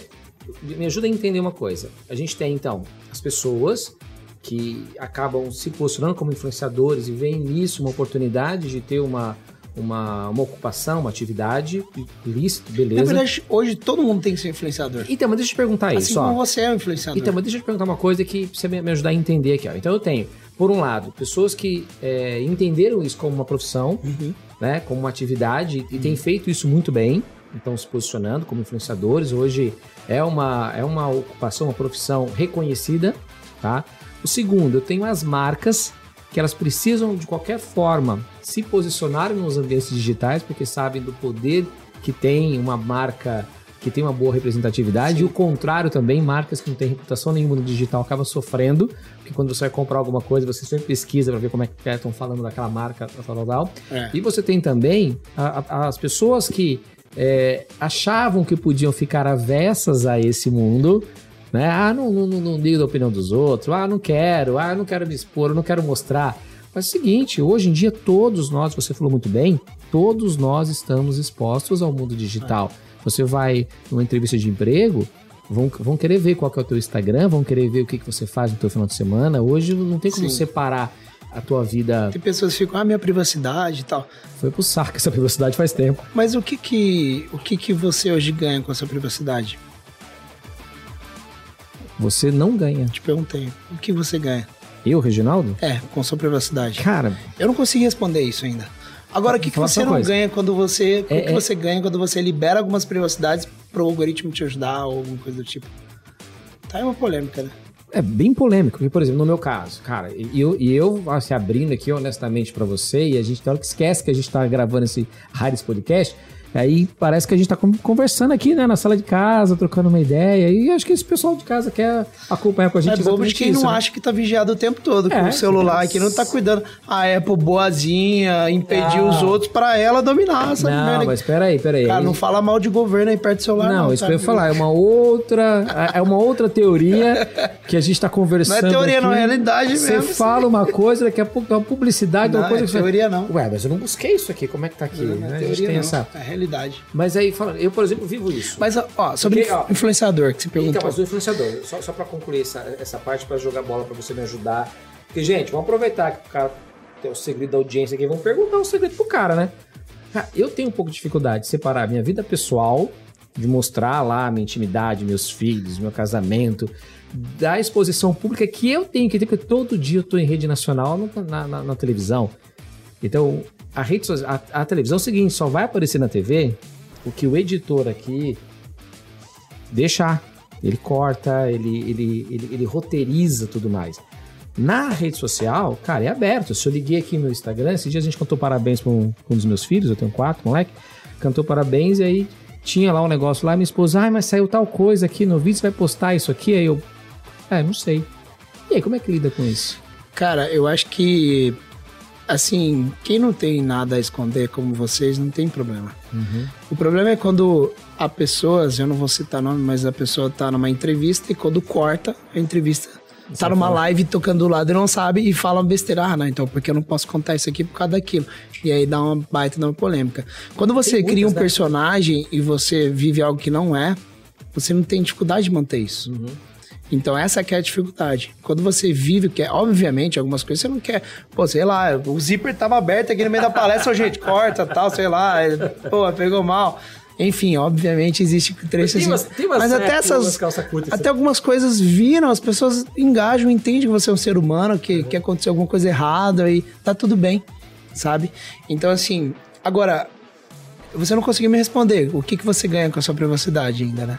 me ajuda a entender uma coisa. A gente tem, então, as pessoas que acabam se posicionando como influenciadores e veem nisso uma oportunidade de ter uma uma, uma ocupação, uma atividade lícita, beleza. Na verdade, hoje todo mundo tem que ser influenciador. Então, mas deixa eu te perguntar assim isso. Assim como você é um influenciador. Então, mas deixa eu te perguntar uma coisa que você me ajudar a entender aqui. Ó. Então, eu tenho, por um lado, pessoas que é, entenderam isso como uma profissão, uhum. né, como uma atividade, uhum. e têm feito isso muito bem, então se posicionando como influenciadores. Hoje é uma, é uma ocupação, uma profissão reconhecida, tá? O segundo, eu tenho as marcas que elas precisam de qualquer forma se posicionar nos ambientes digitais porque sabem do poder que tem uma marca que tem uma boa representatividade Sim. e o contrário também, marcas que não têm reputação nenhuma no digital acabam sofrendo, porque quando você vai comprar alguma coisa, você sempre pesquisa para ver como é que estão falando daquela marca, tal, tal, tal. É. E você tem também a, a, as pessoas que é, achavam que podiam ficar avessas a esse mundo, né? Ah, não, não, não, ligo da opinião dos outros. Ah, não quero. Ah, não quero me expor, não quero mostrar. Mas é o seguinte, hoje em dia todos nós, você falou muito bem, todos nós estamos expostos ao mundo digital. Você vai numa entrevista de emprego, vão, vão querer ver qual que é o teu Instagram, vão querer ver o que, que você faz no teu final de semana. Hoje não tem como Sim. separar a tua vida. Tem pessoas que ficam, ah, minha privacidade e tal. Foi pro saco essa privacidade faz tempo. Mas o que que, o que que você hoje ganha com a sua privacidade? Você não ganha. Te perguntei. O que você ganha? Eu, Reginaldo? É, com sua privacidade. Cara, Eu não consegui responder isso ainda. Agora, o que, que você não coisa. ganha quando você. O É, que é- você ganha quando você libera algumas privacidades pro algoritmo te ajudar ou alguma coisa do tipo? Tá aí uma polêmica, né? é bem polêmico. Porque, por exemplo, no meu caso, cara, e eu, eu assim, abrindo aqui honestamente pra você, e a gente tem hora que esquece que a gente tá gravando esse Rares Podcast. Aí parece que a gente tá con- conversando aqui, né, na sala de casa, trocando uma ideia. E acho que esse pessoal de casa quer acompanhar com a gente. É bobo de quem isso, não né? acha que tá vigiado o tempo todo com É, o celular, que não tá cuidando. A Apple boazinha, impedir Não. os outros pra ela dominar essa Não, merda. mas peraí, peraí. Cara, não fala mal de governo aí perto do celular. Não, Não, isso que eu ia falar, é uma outra, é uma outra teoria que a gente tá Não conversando. é teoria, não, é aqui. realidade Você mesmo. fala uma coisa, daqui a pouco é uma publicidade, Não, uma coisa é que você- teoria não. Ué, mas eu não busquei isso aqui, como é que tá aqui? Não, né? não é A gente teoria, tem não. essa. É Mas aí, falando, eu, por exemplo, vivo isso. Mas, ó, sobre Porque, ó, influenciador que você perguntou. Então, mas o influenciador, só, só pra concluir essa, essa parte, pra jogar bola pra você me ajudar. Porque, gente, vamos aproveitar que o cara tem o segredo da audiência aqui, vamos perguntar o segredo pro cara, né? Cara, eu tenho um pouco de dificuldade de separar a minha vida pessoal, de mostrar lá a minha intimidade, meus filhos, meu casamento, da exposição pública que eu tenho que ter, porque todo dia eu tô em rede nacional na, na- na televisão. Então, a rede so- a, a televisão é o seguinte, só vai aparecer na TV o que o editor aqui deixar. Ele corta, ele, ele, ele, ele roteiriza tudo mais. Na rede social, cara, é aberto. Se eu liguei aqui no Instagram, esses dias a gente cantou parabéns para um, pra um dos meus filhos, eu tenho quatro, moleque. Cantou parabéns e aí tinha lá um negócio lá, minha esposa, ai, mas saiu tal coisa aqui no vídeo, você vai postar isso aqui? Aí eu, é, não sei. E aí, como é que lida com isso? Cara, eu acho que, assim, quem não tem nada a esconder como vocês, não tem problema. O problema é quando a pessoa, eu não vou citar nome, mas a pessoa tá numa entrevista e quando corta a entrevista, tá numa live tocando do lado e não sabe e fala besteira. Ah, não, então porque eu não posso contar isso aqui por causa daquilo. E aí dá uma baita, dá uma polêmica. Quando você Tem cria um muitas, né? personagem e você vive algo que não é, você não tem dificuldade de manter isso. Então essa que é a dificuldade. Quando você vive, que é, obviamente, algumas coisas você não quer. Pô, sei lá, o zíper tava aberto aqui no meio da palestra, gente, corta, tal, sei lá. ele, Pô, pegou mal. Enfim, obviamente existe trecho Tem assim. umas- tem umas mas até épocas, umas essas. curta, Até algumas coisas viram, as pessoas engajam, entendem que você é um ser humano, que, que aconteceu alguma coisa errada e tá tudo bem, sabe? Então, assim, agora, você não conseguiu me responder. O que, que você ganha com a sua privacidade ainda, né?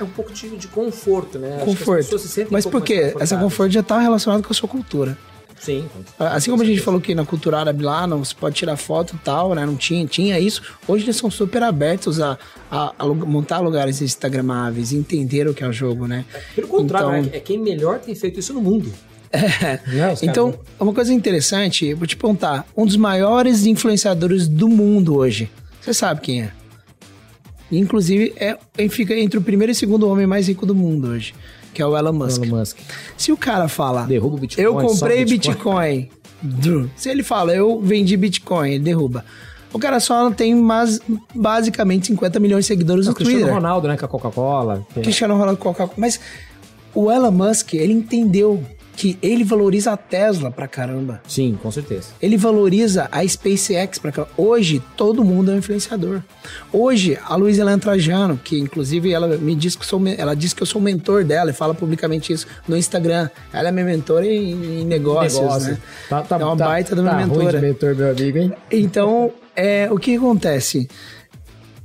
É um pouco de, de conforto, né? Conforto. se Mas um por quê? Essa conforto já tá relacionado com a sua cultura. Sim. Assim como a gente falou que na cultura árabe lá não se pode tirar foto e tal, né? Não tinha, tinha isso. Hoje eles são super abertos a, a- a montar lugares instagramáveis, entender o que é o jogo, né? Pelo contrário, Então- né? é quem melhor tem feito isso no mundo. É. Né, os Então, caras- uma coisa interessante, vou te perguntar, um dos maiores influenciadores do mundo hoje, você sabe quem é? Inclusive, é, ele fica entre o primeiro e segundo homem mais rico do mundo hoje, que é o Elon Musk. Elon Musk. Se o cara fala, Derruba o Bitcoin. eu comprei o Bitcoin. Dru. Se ele fala, eu vendi Bitcoin, ele derruba. O cara só tem mas, basicamente 50 milhões de seguidores O no Cristiano Twitter. Ronaldo, né? Com a Coca-Cola. Cristiano Ronaldo Coca Mas o Elon Musk, ele entendeu que ele valoriza a Tesla pra caramba. Sim, com certeza. Ele valoriza a SpaceX pra caramba. Hoje, todo mundo é um influenciador. Hoje, a Luísa Helena Trajano, que inclusive ela me diz que eu sou, ela diz que eu sou o mentor dela e fala publicamente isso no Instagram. Ela é minha mentora em, em negócios, Negócio. né? Tá, tá, é uma tá- baita de uma tá ruim mentora. de mentor, meu amigo, hein? Então, é, o que acontece?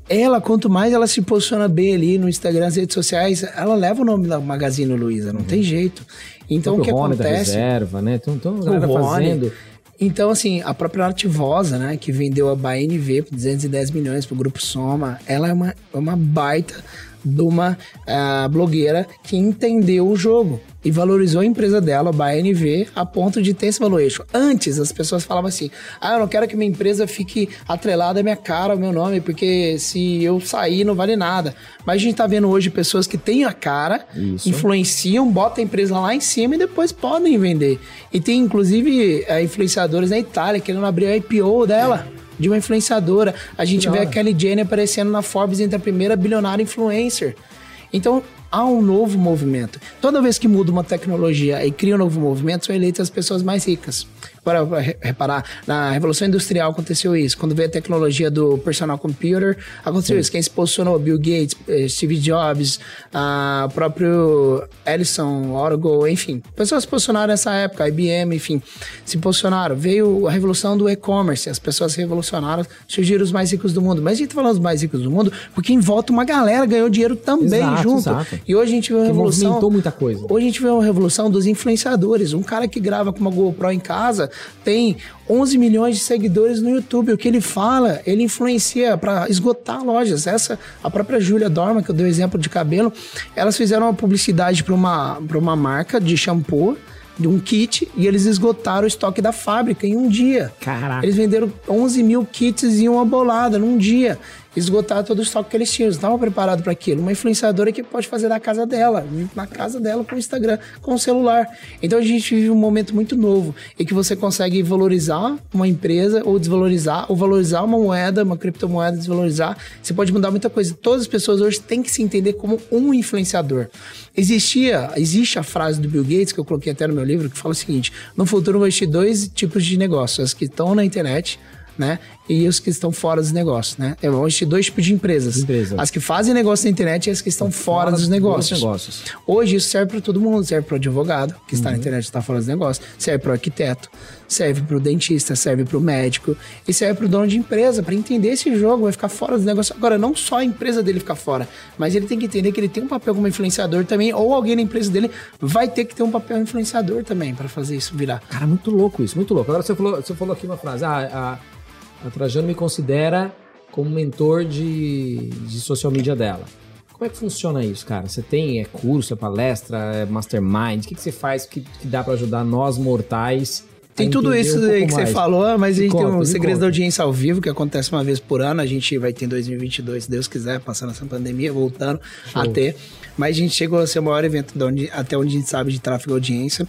Ela, quanto mais ela se posiciona bem ali no Instagram, nas redes sociais, ela leva o nome da Magazine Luiza, não tem jeito. Então, o que Uhum. Rony da acontece? reserva, né? Então, então o Rony. fazendo. Então, assim, a própria Artivosa, né, que vendeu a BNV por 210 milhões pro Grupo Soma, ela é uma, é uma baita de uma ah, blogueira que entendeu o jogo e valorizou a empresa dela, a BNV, a ponto de ter esse valuation. Antes, as pessoas falavam assim, ah, eu não quero que minha empresa fique atrelada à minha cara, ao meu nome, porque se eu sair não vale nada. Mas a gente tá vendo hoje pessoas que têm a cara, Isso. influenciam, botam a empresa lá em cima e depois podem vender. E tem, inclusive, eh, influenciadores na Itália querendo abrir a IPO dela, de uma influenciadora. A gente vê a. Kelly Jenner aparecendo na Forbes entre a primeira bilionária influencer. Então, há um novo movimento. Toda vez que muda uma tecnologia e cria um novo movimento, são eleitas as pessoas mais ricas. Para reparar, na Revolução Industrial aconteceu isso. Quando veio a tecnologia do personal computer, aconteceu Sim. isso. Quem se posicionou? Bill Gates, eh, Steve Jobs, o próprio Ellison, Oracle, enfim. Pessoas se posicionaram nessa época, IBM, enfim, se posicionaram. Veio a revolução do e-commerce, as pessoas se revolucionaram, surgiram os mais ricos do mundo. Mas a gente tá falando dos mais ricos do mundo porque em volta uma galera ganhou dinheiro também exato, junto. Exato. E hoje a gente vê uma que revolução. Muita coisa. Hoje a gente vê uma revolução dos influenciadores. Um cara que grava com uma GoPro em casa tem 11 milhões de seguidores no YouTube. O que ele fala, ele influencia para esgotar lojas. Essa, a própria Júlia Dorma, que eu dei o exemplo de cabelo, elas fizeram uma publicidade para uma, uma marca de shampoo de um kit e eles esgotaram o estoque da fábrica em um dia. Caraca. Eles venderam 11 mil kits em uma bolada num dia esgotar todo o estoque que eles tinham. Eles estavam preparados para aquilo. Uma influenciadora que pode fazer da casa dela, na casa dela com o Instagram, com o celular. Então a gente vive um momento muito novo e que você consegue valorizar uma empresa ou desvalorizar, ou valorizar uma moeda, uma criptomoeda, desvalorizar. Você pode mudar muita coisa. Todas as pessoas hoje têm que se entender como um influenciador. Existia, existe a frase do Bill Gates, que eu coloquei até no meu livro, que fala o seguinte: no futuro vai existir dois tipos de negócios, as que estão na internet né? E os que estão fora dos negócios, né? É, vão existir dois tipos de empresas. Empresa. As que fazem negócio na internet e as que estão fora, fora dos negócios. negócios. Hoje isso serve para todo mundo. Serve para o advogado, que está uhum. na internet e está fora dos negócios. Serve para o arquiteto. Serve para o dentista. Serve para o médico. E serve para o dono de empresa, para entender esse jogo. Vai ficar fora dos negócios. Agora, não só a empresa dele ficar fora, mas ele tem que entender que ele tem um papel como influenciador também. Ou alguém na empresa dele vai ter que ter um papel influenciador também para fazer isso virar. Cara, muito louco isso, muito louco. Agora você falou, você falou aqui uma frase. Ah, a a Trajano me considera como mentor de, de social media dela. Como é que funciona isso, cara? Você tem é curso, é palestra, é mastermind? O que, que você faz que, que dá para ajudar nós mortais? Tem tudo isso um aí que mais? você falou, mas a gente conta, tem um segredo da audiência ao vivo que acontece uma vez por ano. A gente vai ter em 2022, se Deus quiser, passando essa pandemia, voltando Show. a ter. Mas a gente chegou a ser o maior evento onde, até onde a gente sabe de tráfego e audiência.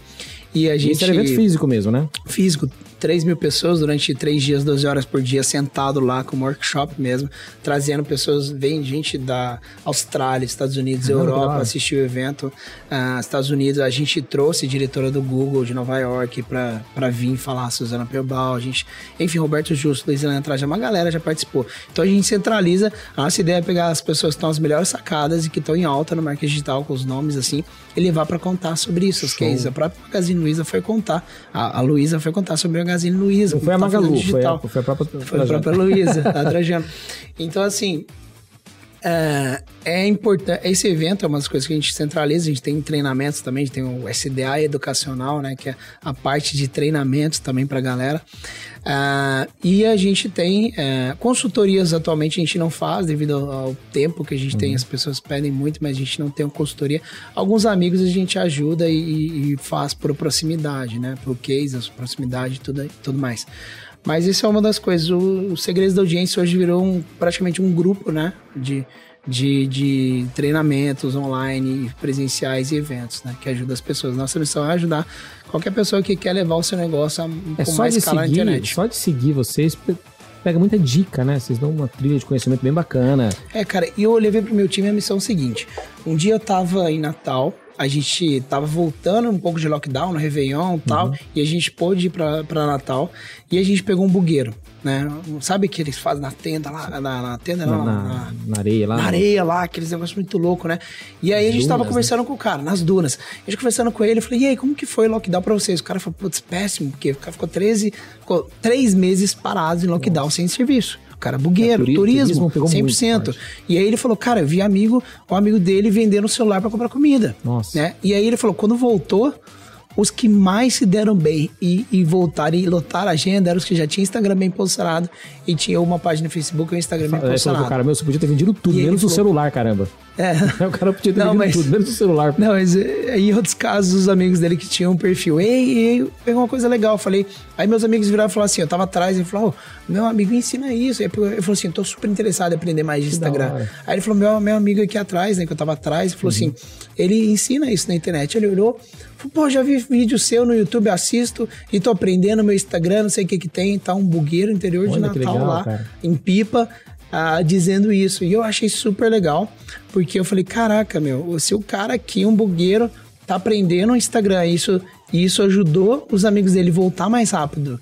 E a gente. Isso era evento físico mesmo, né? Físico. 3 mil pessoas durante 3 dias, 12 horas por dia, sentado lá com workshop mesmo, trazendo pessoas, vem gente da Austrália, Estados Unidos, Europa, assistir o evento. Uh, Estados Unidos, a gente trouxe diretora do Google de Nova York para vir falar, Suzana Perbal, a gente, enfim, Roberto Justo, Luiz Helena Traja, uma galera já participou. Então a gente centraliza, a nossa ideia é pegar as pessoas que estão as melhores sacadas e que estão em alta no marketing digital, com os nomes assim, e levar para contar sobre isso, os cases. A própria Magazine Luiza foi contar, a, a Luiza foi contar sobre a Magazine Luiza. Não foi a Magalu, foi a, foi a própria Foi a própria Luiza, a Trajano. Então, assim, é, é importante. Esse evento é uma das coisas que a gente centraliza. A gente tem treinamentos também, a gente tem o SDA educacional, né? Que é a parte de treinamentos também para a galera. Uh, e a gente tem uh, consultorias atualmente a gente não faz devido ao, ao tempo que a gente uhum. tem. As pessoas pedem muito, mas a gente não tem uma consultoria. Alguns amigos a gente ajuda e, e faz por proximidade, né? Por case, a proximidade e tudo, tudo mais. Mas isso é uma das coisas. O, o Segredos da Audiência hoje virou um, praticamente um grupo, né? De, de, de treinamentos online, presenciais e eventos, né? Que ajuda as pessoas. Nossa missão é ajudar qualquer pessoa que quer levar o seu negócio a, é com mais escala seguir, na internet. Só de seguir vocês pega muita dica, né? Vocês dão uma trilha de conhecimento bem bacana. É, cara, e eu levei pro meu time a missão seguinte. Um dia eu tava em Natal, a gente tava voltando um pouco de lockdown no Réveillon e tal, uhum. e a gente pôde ir pra, pra Natal, e a gente pegou um bugueiro, né? Sabe o que eles fazem na tenda lá, na, na tenda, na, na, na, na, areia lá? Na areia lá, aqueles negócios muito loucos, né? E aí a gente dunas, tava né? conversando né? com o cara, nas dunas. A gente conversando com ele, eu falei, e aí, como que foi o lockdown pra vocês? O cara falou, putz, péssimo, porque o cara ficou 13, ficou 3 meses parado em lockdown Nossa. sem serviço cara, bugueiro, é, turismo, turismo 100%. E aí ele falou, cara, eu vi amigo, o amigo dele vendendo o celular para comprar comida. Nossa. Né? E aí ele falou, quando voltou, os que mais se deram bem e, e voltaram e lotaram a agenda eram os que já tinham Instagram bem posicionado e tinha uma página no Facebook e um Instagram bem posicionado. Cara, meu, você podia ter vendido tudo, menos o celular, caramba. É. o cara podia ter não, mas, tudo, menos o celular. Não, mas eh, em outros casos, os amigos dele que tinham um perfil, ei, ei, pegou uma coisa legal. Eu falei, aí meus amigos viraram e falaram assim: eu tava atrás, ele falou, oh, meu amigo ensina isso. Ele falou assim: eu tô super interessado em aprender mais de Instagram. Aí ele falou, meu, meu amigo aqui atrás, né, que eu tava atrás, ele falou uhum. assim: ele ensina isso na internet. Ele olhou, falou, pô, já vi vídeo seu no YouTube, assisto e tô aprendendo no meu Instagram, não sei o que que tem, tá um bugueiro interior Olha de Natal legal, lá, cara. em Pipa. ah, dizendo isso. E eu achei super legal, porque eu falei, caraca, meu, se o cara aqui, um bugueiro, tá aprendendo o Instagram, isso, isso ajudou os amigos dele voltar mais rápido.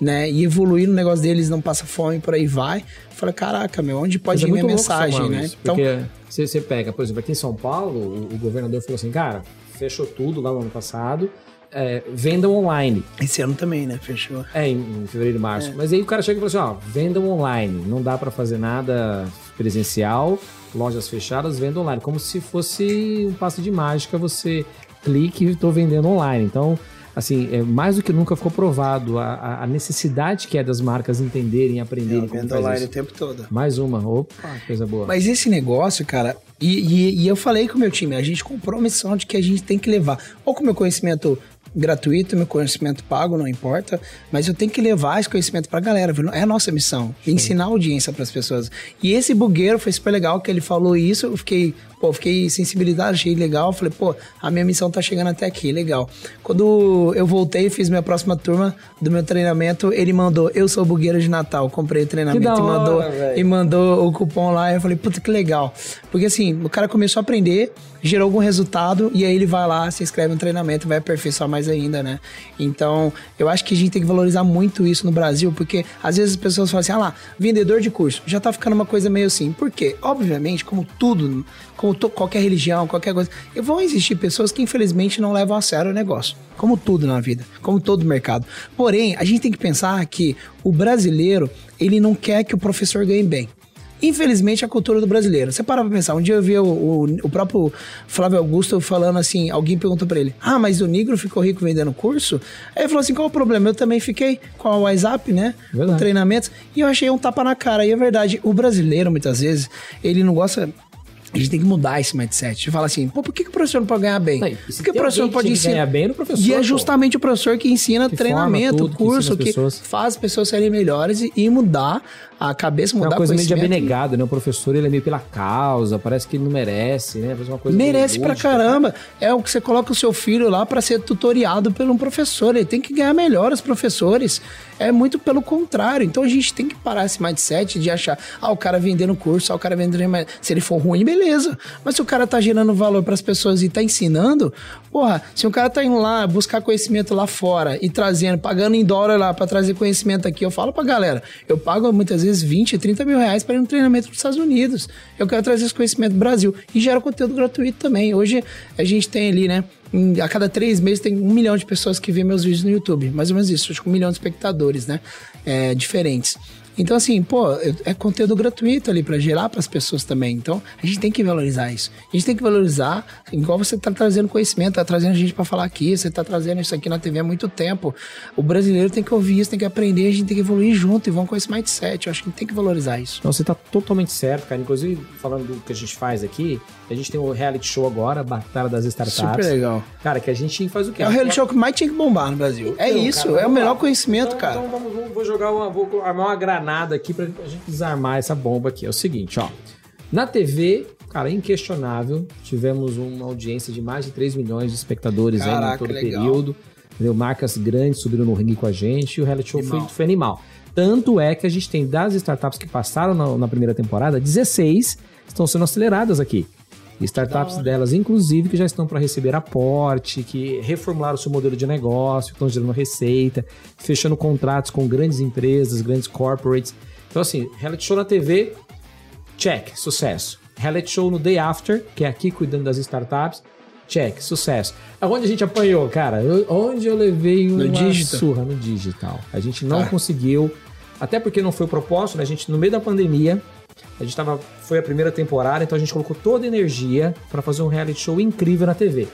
Né, e evoluir no negócio deles, não passa fome, por aí vai. Falei, caraca, meu, onde pode Mas é ir minha mensagem, né? isso, Porque você, você pega, por exemplo, aqui em São Paulo, o, o governador falou assim, cara, fechou tudo lá no ano passado, é, vendam online. Esse ano também, né? Fechou. É, em, em fevereiro e março. Mas aí o cara chega e fala assim, ó, vendam online, não dá pra fazer nada presencial, lojas fechadas, venda online. Como se fosse um passo de mágica, você clique e tô vendendo online. Então, assim, é, mais do que nunca ficou provado a- a, necessidade que é das marcas entenderem, aprenderem Vendo faz online o isso. tempo todo. Mais uma, opa, coisa boa. Mas esse negócio, cara, e, e- e eu falei com o meu time, a gente comprou a missão de que a gente tem que levar, ou com o meu conhecimento gratuito, meu conhecimento pago, não importa, mas eu tenho que levar esse conhecimento pra galera, viu? é a nossa missão, ensinar a audiência pras pessoas. E esse bugueiro foi super legal que ele falou isso, eu fiquei, pô, fiquei sensibilidade, achei legal, falei, pô, a minha missão tá chegando até aqui, legal. Quando eu voltei, fiz minha próxima turma do meu treinamento, ele mandou, eu sou bugueiro de Natal, comprei o treinamento da e mandou, hora, velho. e mandou o cupom lá. Eu falei, puta que legal. Porque assim, o cara começou a aprender, gerou algum resultado, e aí ele vai lá, se inscreve no treinamento, vai aperfeiçoar mais ainda, né? Então, eu acho que a gente tem que valorizar muito isso no Brasil, porque às vezes as pessoas falam assim, ah lá, vendedor de curso, já tá ficando uma coisa meio assim. Por quê? Obviamente, como tudo, como qualquer religião, qualquer coisa, vão existir pessoas que infelizmente não levam a sério o negócio. Como tudo na vida, como todo mercado. Porém, a gente tem que pensar que o brasileiro, ele não quer que o professor ganhe bem. Infelizmente, a cultura do brasileiro. Você para pra pensar. Um dia eu vi o, o, o próprio Flávio Augusto falando assim: alguém perguntou pra ele, ah, mas o negro ficou rico vendendo curso? Aí ele falou assim: qual o problema? Eu também fiquei com a WhatsApp, né? Verdade. Com treinamentos. E eu achei um tapa na cara. E é verdade, o brasileiro, muitas vezes, ele não gosta. A gente tem que mudar esse mindset. De falar assim, pô, por que, que o professor não pode ganhar bem? Não, e Por se que o professor não que pode que ensinar? bem, era o professor, E é pô. justamente o professor que ensina Que treinamento, tudo, que curso, que, pessoas. faz as pessoas serem melhores e, e mudar a cabeça, É mudar uma coisa meio de conhecimento. abnegado, né? O professor ele é meio pela causa, parece que ele não merece, né? Faz uma coisa Merece pra lúdica. caramba. É o que você coloca o seu filho lá pra ser tutoriado por um professor. Ele tem que ganhar melhor os professores. É muito pelo contrário. Então a gente tem que parar esse mindset de achar, ah, o cara vendendo curso, ah, o cara vendendo. Se ele for ruim, beleza. Mas se o cara tá gerando valor pras pessoas e tá ensinando, porra, se o cara tá indo lá buscar conhecimento lá fora e trazendo, pagando em dólar lá pra trazer conhecimento aqui, eu falo pra galera, eu pago muitas vezes 20, 30 mil reais pra ir no treinamento dos Estados Unidos. Eu quero trazer esse conhecimento do Brasil. E gera conteúdo gratuito também. Hoje a gente tem ali, né? a cada três meses tem um milhão de pessoas que vê meus vídeos no YouTube. Mais ou menos isso, acho que um milhão de espectadores, né? É, diferentes. Então, assim, pô, é é conteúdo gratuito ali pra gerar pras pessoas também. Então, a gente tem que valorizar isso. A gente tem que valorizar, igual você tá trazendo conhecimento, tá trazendo gente pra falar aqui, você tá trazendo isso aqui na TV há muito tempo. O brasileiro tem que ouvir isso, tem que aprender, a gente tem que evoluir junto e vamos com esse mindset. Eu acho que tem que valorizar isso. Então você tá totalmente certo, cara. Inclusive, falando do que a gente faz aqui, a gente tem o reality show agora, Batalha das Startups. Super legal. Cara, que a gente faz o quê? É o reality show que mais tinha que bombar no Brasil. é Então, isso, cara, é o melhor lá. conhecimento, Então- cara. Então vamos, vamos- vou jogar uma, vou armar uma granada aqui pra gente desarmar essa bomba aqui. É o seguinte, ó. Na TV, cara, inquestionável, tivemos uma audiência de mais de 3 milhões de espectadores aí Caraca, em todo o período. Entendeu? Marcas grandes subiram no ringue com a gente e o reality show foi, Animal. foi animal. Tanto é que a gente tem das startups que passaram na, na primeira temporada, 16 estão sendo aceleradas aqui. Startups delas, inclusive, que já estão para receber aporte, que reformularam o seu modelo de negócio, estão gerando receita, fechando contratos com grandes empresas, grandes corporates. Então, assim, reality show na TV, check, sucesso. Reality show no Day After, que é aqui cuidando das startups, check, sucesso. Aonde a gente apanhou, cara? Eu- onde eu levei uma digital? surra no digital. A gente não Tá. conseguiu, até porque não foi o propósito, né? A gente, no meio da pandemia, a gente tava, foi a primeira temporada, então a gente colocou toda a energia para fazer um reality show incrível na TV.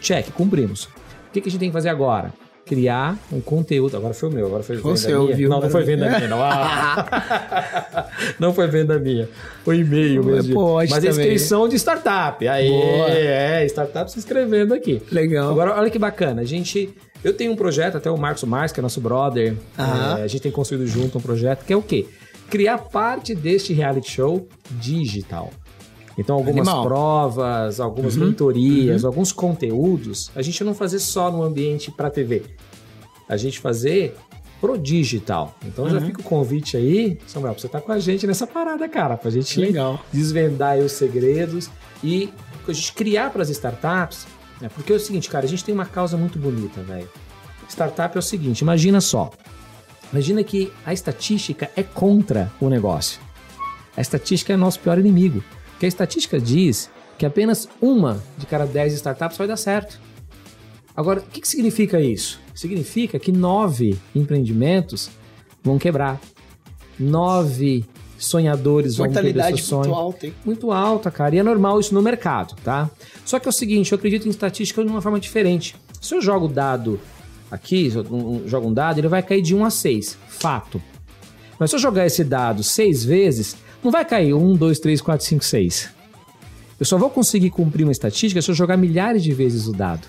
Check, cumprimos. O que, que a gente tem que fazer agora? Criar um conteúdo. Agora foi o meu, agora foi venda minha. ouviu, Não, não foi venda minha, não. Ah. não foi venda minha. Foi e-mail mesmo. post Mas também. inscrição de startup. Aí, Boa. é, startup se inscrevendo aqui. Legal. Agora, olha que bacana. A gente. Eu tenho um projeto, até o Marcos Mars, que é nosso brother. É, a gente tem construído junto um projeto que é o quê? Criar parte deste reality show digital. Então, algumas Animal. Uhum. provas, algumas mentorias, alguns conteúdos, a gente não fazer só no ambiente para TV. A gente fazer pro digital. Então já Uhum. fica o convite aí, Samuel, pra você estar com a gente nessa parada, cara, pra gente Legal. desvendar os segredos e a gente criar para as startups, né? Porque é o seguinte, cara, a gente tem uma causa muito bonita, velho. Startup é o seguinte, imagina só. Imagina que a estatística é contra o negócio. A estatística é nosso pior inimigo. Porque a estatística diz que apenas uma de cada 10 startups vai dar certo. Agora, o que, que significa isso? Significa que nove empreendimentos vão quebrar. Nove sonhadores vão perder Mortalidade seu sonho muito alta, hein? muito alta, cara. E é normal isso no mercado, tá? Só que é o seguinte, eu acredito em estatística de uma forma diferente. Se eu jogo o dado aqui, eu um- jogo um dado, ele vai cair de 1 a 6. Fato. Mas se eu jogar esse dado seis vezes, não vai cair 1, 2, 3, 4, 5, 6. Eu só vou conseguir cumprir uma estatística se eu jogar milhares de vezes o dado.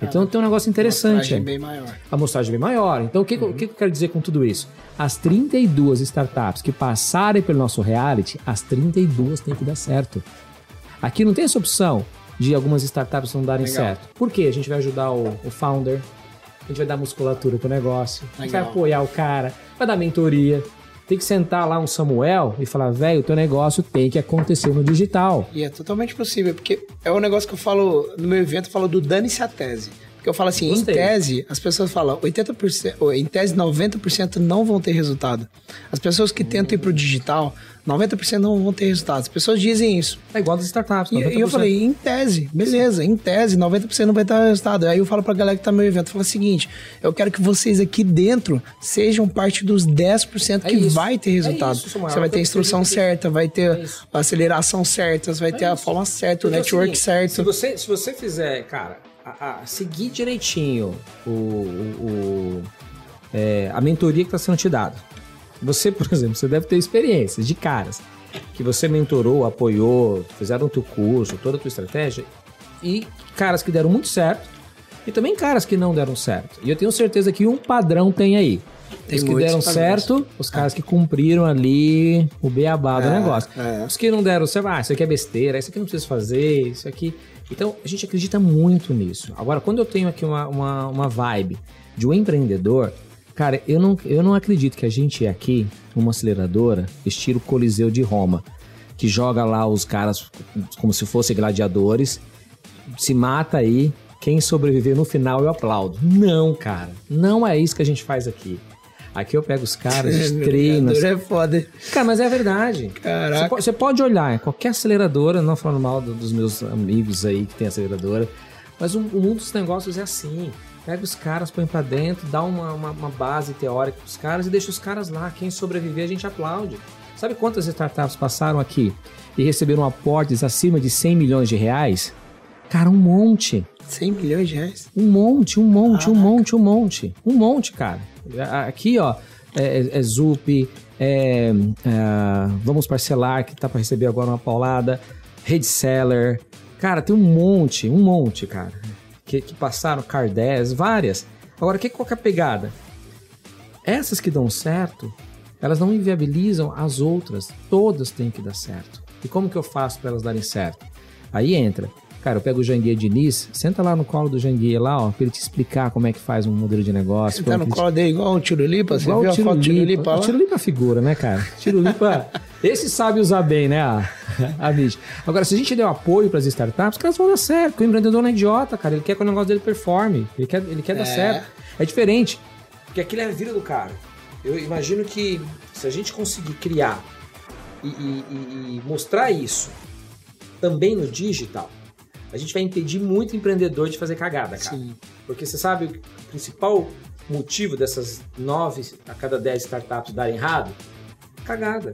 Então tem um negócio interessante. Amostragem aí bem maior. a amostragem bem maior. Então, o que, o que que eu quero dizer com tudo isso? As 32 startups que passarem pelo nosso reality, as 32 têm que dar certo. Aqui não tem essa opção de algumas startups não darem Legal. certo. Por quê? A gente vai ajudar o, o founder, a gente vai dar musculatura pro negócio, a gente vai Legal. apoiar o cara, vai dar mentoria. Tem que sentar lá um Samuel e falar, velho, o teu negócio tem que acontecer no digital. E é totalmente possível, porque é um negócio que eu falo no meu evento, eu falo do dane-se a tese. Porque eu falo assim, Gostei. em tese, as pessoas falam 80%, ou em tese 90% não vão ter resultado. As pessoas que tentam ir pro digital, 90% não vão ter resultado. As pessoas dizem isso. É igual das startups. E, e eu 90%. falei, em tese, beleza, em tese, 90% não vai ter resultado. Aí eu falo pra galera que tá no meu evento, eu falo o seguinte, eu quero que vocês aqui dentro sejam parte dos 10% que É isso. vai ter resultado. É isso. Você vai ter a instrução que- certa, vai ter É a aceleração certa, vai ter a forma certa, o Porque é network certo. Se você, se você fizer, cara, a, a- seguir direitinho o, o- o- é, a mentoria que está sendo te dada. Você, por exemplo, você deve ter experiências de caras que você mentorou, apoiou, fizeram o teu curso, toda a tua estratégia, e caras que deram muito certo, e também caras que não deram certo. E eu tenho certeza que um padrão tem aí. Tem os que deram padrões. certo, os caras que cumpriram ali o beabá do É, negócio. é. Os que não deram certo, ah, isso aqui é besteira, isso aqui não precisa fazer, isso aqui. Então, a gente acredita muito nisso. Agora, quando eu tenho aqui uma, uma, uma vibe de um empreendedor, cara, eu não, eu não acredito que a gente é aqui uma aceleradora estilo Coliseu de Roma, que joga lá os caras como se fossem gladiadores, se mata aí, quem sobreviver no final eu aplaudo. Não, cara, não é isso que a gente faz aqui. Aqui eu pego os caras, treino, É foda. Cara, mas é verdade. Caraca. Você pode, você pode olhar em qualquer aceleradora, não falando mal do- dos meus amigos aí que tem aceleradora, mas o, o mundo dos negócios é assim. Pega os caras, põe pra dentro, dá uma, uma, uma base teórica pros caras e deixa os caras lá. Quem sobreviver, a gente aplaude. Sabe quantas startups passaram aqui e receberam aportes acima de 100 milhões de reais? Cara, um monte. 100 milhões de reais. Um monte, um monte, um monte, um monte. Um monte, cara. Aqui, ó, é, é, é Zup, é, é, Vamos Parcelar, que tá pra receber agora uma paulada, Readseller. Cara, tem um monte, um monte, cara. Que, que passaram, Cardés, várias. Agora, que, qual que é a pegada? Essas que dão certo, elas não inviabilizam as outras. Todas têm que dar certo. E como que eu faço para elas darem certo? Aí entra. Cara, eu pego o Janguia Diniz, senta lá no colo do Janguia lá, ó, pra ele te explicar como é que faz um modelo de negócio. Você tá no colo dele igual um Tirulipa? Você Igual viu o a foto do Tirulipa Tirulipa. lá? O Tirulipa é figura, né, cara? Tirulipa. esse sabe usar bem, né, a, a mídia. Agora, se a gente der apoio para as startups, caras vão dar certo. Porque o empreendedor não é idiota, cara. Ele quer que o negócio dele performe. Ele quer, ele quer dar É. certo. É diferente. Porque aquilo é a vida do cara. Eu imagino que se a gente conseguir criar e- e- e mostrar isso também no digital, a gente vai impedir muito empreendedor de fazer cagada, cara. Sim. Porque você sabe o principal motivo dessas nove a cada dez startups darem errado? Cagada.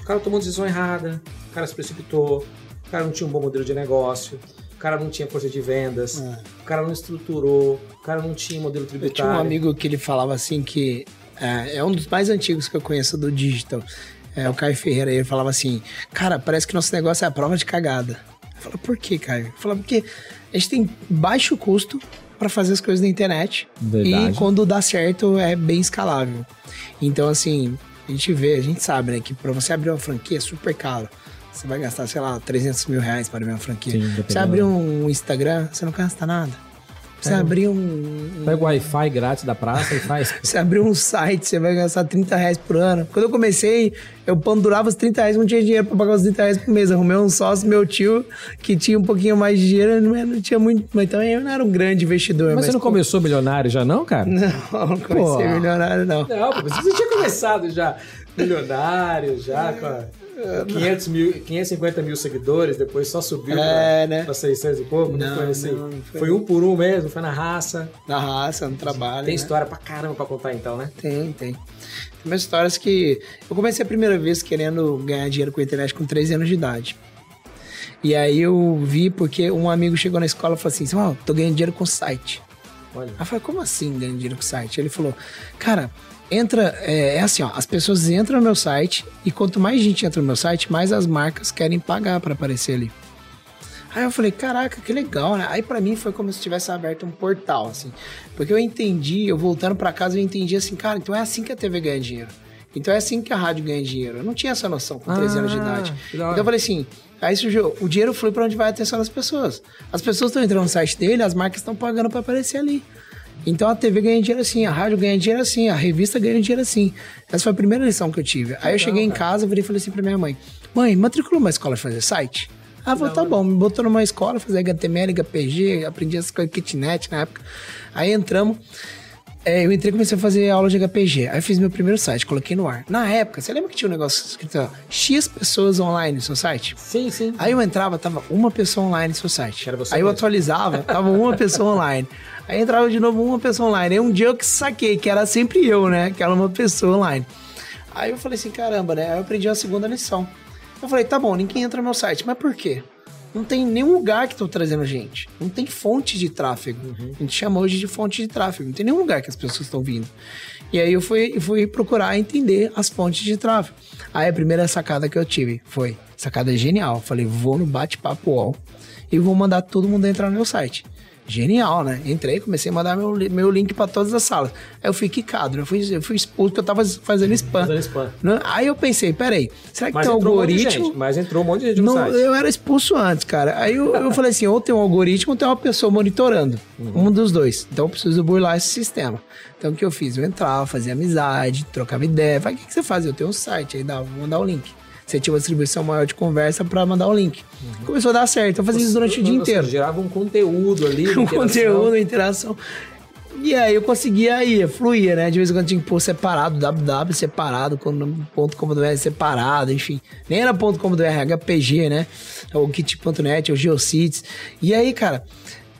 O cara tomou decisão errada, o cara se precipitou, o cara não tinha um bom modelo de negócio, o cara não tinha força de vendas, É. o cara não estruturou, o cara não tinha modelo Eu tinha tributário. um amigo que ele falava assim que é, é um dos mais antigos que eu conheço do digital. É o Caio Ferreira. Ele falava assim: Cara, parece que nosso negócio é a prova de cagada. Eu falava, por que, Caio? Falava, porque a gente tem baixo custo para fazer as coisas na internet. Verdade. E quando dá certo, é bem escalável. Então, assim, a gente vê, a gente sabe, né, que para você abrir uma franquia é super caro. Você vai gastar, sei lá, 300 mil reais para abrir uma franquia. Sim, você abrir um Instagram, você não gasta nada. Você abrir um. Pega o Wi-Fi grátis da praça e faz. Você abrir um site, você vai gastar 30 reais por ano. Quando eu comecei, eu pendurava os 30 reais, não tinha dinheiro pra pagar os 30 reais por mês. Arrumei um sócio, meu tio, que tinha um pouquinho mais de dinheiro, não, não tinha muito. Mas também eu não era um grande investidor. Mas você não pô, começou milionário já, não, cara? Não, não comecei Pô. milionário, não. Não, você tinha começado já milionário, já com a- 500 mil, 550 mil seguidores, depois só subiu É, pra, né? pra 600 e pouco. Não, Não, foi assim. não, foi. foi. um por um mesmo, foi na raça. Na raça, no trabalho. Tem né? história pra caramba pra contar então, né? Tem, tem. Tem umas histórias que. Eu comecei a primeira vez querendo ganhar dinheiro com a internet com 13 anos de idade. E aí eu vi porque um amigo chegou na escola e falou assim: Ó, tô ganhando dinheiro com site. Olha. Aí eu falei, como assim ganhando dinheiro com site? Ele falou, cara, entra. É, é assim, ó, as pessoas entram no meu site e quanto mais gente entra no meu site, mais as marcas querem pagar pra aparecer ali. Aí eu falei, caraca, que legal, né? Aí pra mim foi como se tivesse aberto um portal, assim. Porque eu entendi, eu voltando pra casa, eu entendi assim, cara, então é assim que a TV ganha dinheiro. Então é assim que a rádio ganha dinheiro. Eu não tinha essa noção com 13 anos de Ah, idade. Então eu falei assim, aí surgiu, o dinheiro flui pra onde vai a atenção das pessoas. As pessoas estão entrando no site dele, as marcas estão pagando pra aparecer ali. Então a TV ganha dinheiro assim, a rádio ganha dinheiro assim, a revista ganha dinheiro assim. Essa foi a primeira lição que eu tive. Aí eu cheguei em casa, virei e falei assim pra minha mãe: Mãe, matriculou uma escola de fazer site? Ela falou, tá bom, me botou numa escola, fazer HTML, HPG, aprendi as coisas kitnet na época. Aí entramos. É, eu entrei e comecei a fazer aula de HPG. Aí eu fiz meu primeiro site, coloquei no ar. Na época, você lembra que tinha um negócio escrito ó, X pessoas online no seu site? Sim, sim. Aí eu entrava, tava uma pessoa online no seu site. Era você Aí eu mesmo. atualizava, tava uma pessoa online. Aí entrava de novo uma pessoa online. Aí um dia eu que saquei que era sempre eu, né? Que era uma pessoa online. Aí eu falei assim, caramba, né? Aí eu aprendi a segunda lição. Eu falei, tá bom, ninguém entra no meu site. Mas por quê? Não tem nenhum lugar que estão trazendo gente. Não tem fonte de tráfego. A gente chama hoje de fonte de tráfego. Não tem nenhum lugar que as pessoas estão vindo. E aí eu fui, fui procurar entender as fontes de tráfego. Aí a primeira sacada que eu tive foi, sacada genial. Falei, vou no bate-papo UOL e vou mandar todo mundo entrar no meu site. Genial, né? Entrei, comecei a mandar meu, meu link pra todas as salas. Aí eu fui quicado, né? eu fui, eu fui expulso porque eu tava fazendo spam. Fazendo spam. Né? Aí eu pensei, peraí, será que Mas tem um entrou um algoritmo? gente, mas entrou um monte de gente no Não, site. eu era expulso antes, cara. Aí eu, eu falei assim, ou tem um algoritmo ou tem uma pessoa monitorando. Uhum. Um dos dois. Então eu preciso burlar esse sistema. Então o que eu fiz? Eu entrava, fazia amizade, trocava ideia. Falei, o que, que você faz? Eu tenho um site, aí dava, vou mandar o link. Você tinha uma distribuição maior de conversa pra mandar o link. Começou a dar certo. Eu fazia isso durante o dia Uhum. Inteiro. Gerava um conteúdo ali. Um interação. conteúdo, interação. E aí eu conseguia ir, fluía, né? De vez em quando tinha que pôr separado, www separado, ponto separado, enfim. Nem era ponto HPG, né? Ou kit.net, ou Geocities. E aí, cara,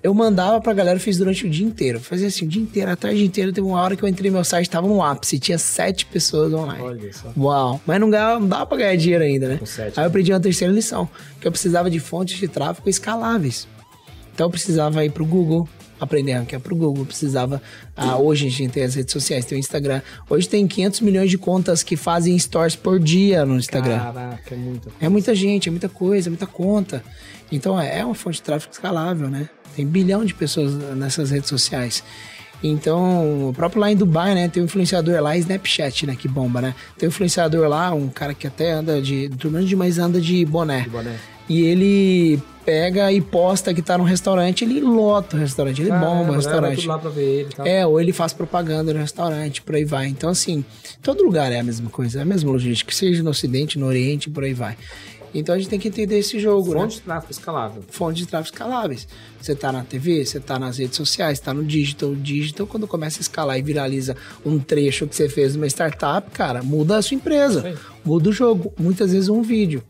eu mandava pra galera, fiz durante o dia inteiro. Fazia assim, o dia inteiro, a tarde inteira. Teve uma hora que eu entrei no meu site, tava no ápice, tinha sete pessoas online. Olha só. Uau, mas não, ganhava, não dava pra ganhar dinheiro ainda, né? Com sete, Aí eu aprendi uma terceira lição, que eu precisava de fontes de tráfego escaláveis. Então eu precisava ir pro Google, aprender a ranquear pro Google, precisava... Ah, hoje a gente tem as redes sociais, tem o Instagram. Hoje tem 500 milhões de contas que fazem stories por dia no Instagram. Caraca, é muita É muita gente, é muita coisa, é muita conta. Então é é uma fonte de tráfego escalável, né? Tem bilhão de pessoas nessas redes sociais. Então, o próprio lá em Dubai, né? Tem um influenciador lá, Snapchat, né? Que bomba, né? Tem um influenciador lá, um cara que até anda de. Dormindo demais anda de boné. de boné. E ele pega e posta que tá num restaurante, ele lota o restaurante, ele Caramba, bomba o vai restaurante. lá pra ver ele tal. É, ou ele faz propaganda no restaurante, por aí vai. Então, assim, todo lugar é a mesma coisa, é a mesma logística, seja no Ocidente, no Oriente, por aí vai. Então a gente tem que entender esse jogo, né? Fonte de tráfego escalável. Fonte de tráfego escaláveis. Você tá na TV, você tá nas redes sociais, tá no digital. O digital, quando começa a escalar e viraliza um trecho que você fez numa startup, cara, muda a sua empresa. Sim. Muda o jogo. Muitas vezes um vídeo.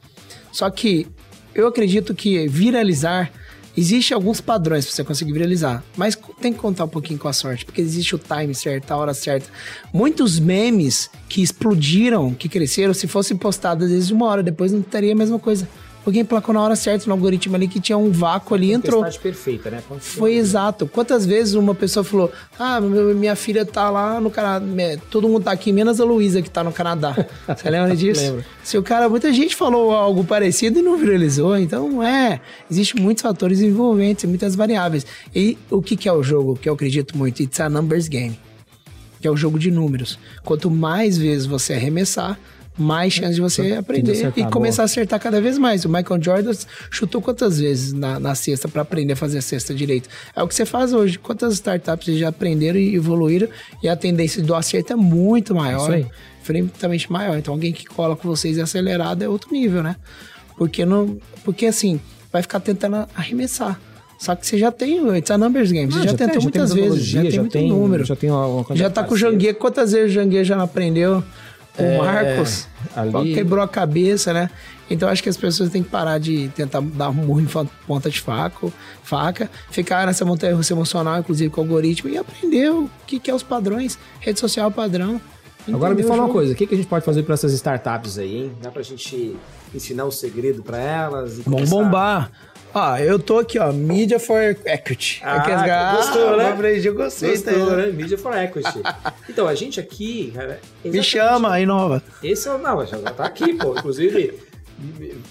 Só que eu acredito que viralizar. Existe alguns padrões para você conseguir viralizar, mas tem que contar um pouquinho com a sorte, porque existe o time certo, a hora certa. Muitos memes que explodiram, que cresceram, se fossem postados às vezes uma hora depois, não teria a mesma coisa. Alguém placou na hora certa no algoritmo ali que tinha um vácuo ali entrou. Perfeita, né? Foi exato. Quantas vezes uma pessoa falou: Ah, minha filha tá lá no Canadá. Todo mundo tá aqui, menos a Luísa que tá no Canadá. Você lembra disso? Lembro. Se o cara, muita gente falou algo parecido e não viralizou. Então, é. Existem muitos fatores envolventes, muitas variáveis. E o que, que é o jogo? Que eu acredito muito? It's a numbers game. Que é o jogo de números. Quanto mais vezes você arremessar, mais chance de você aprender e começar a acertar cada vez mais. O Michael Jordan chutou quantas vezes na, na cesta para aprender a fazer a cesta direito? É o que você faz hoje. Quantas startups já aprenderam e evoluíram e a tendência do acerto é muito maior. Aí. Infinitamente maior. Então alguém que cola com vocês acelerado é outro nível, né? Porque, não, porque assim, vai ficar tentando arremessar. Só que você já tem, it's a numbers game. Você Ah, já, tem- tentou tem muitas vezes, já tem muito número. Já tem uma, uma Já tá com o. Janguê. Quantas vezes o Janguê já não aprendeu? O É, Marcos ali- quebrou a cabeça, né? Então acho que as pessoas têm que parar de tentar dar um murro em ponta de faca, faca, ficar nessa montanha russa emocional, inclusive com o algoritmo, e aprender o que, que é os padrões, rede social padrão. Agora me fala uma coisa, o que, que a gente pode fazer para essas startups aí, hein? Dá pra gente ensinar o segredo para elas? Vamos começar- bombar. Ó, eu tô aqui, ó, Media for Equity. Ah, Aqueles caras- gostou, né? eu aprendi, eu gostei. Gostou, tá? né? Media for Equity. então, a gente aqui... cara, Me chama, inova. Esse é o... Não, já tá aqui, pô. Inclusive,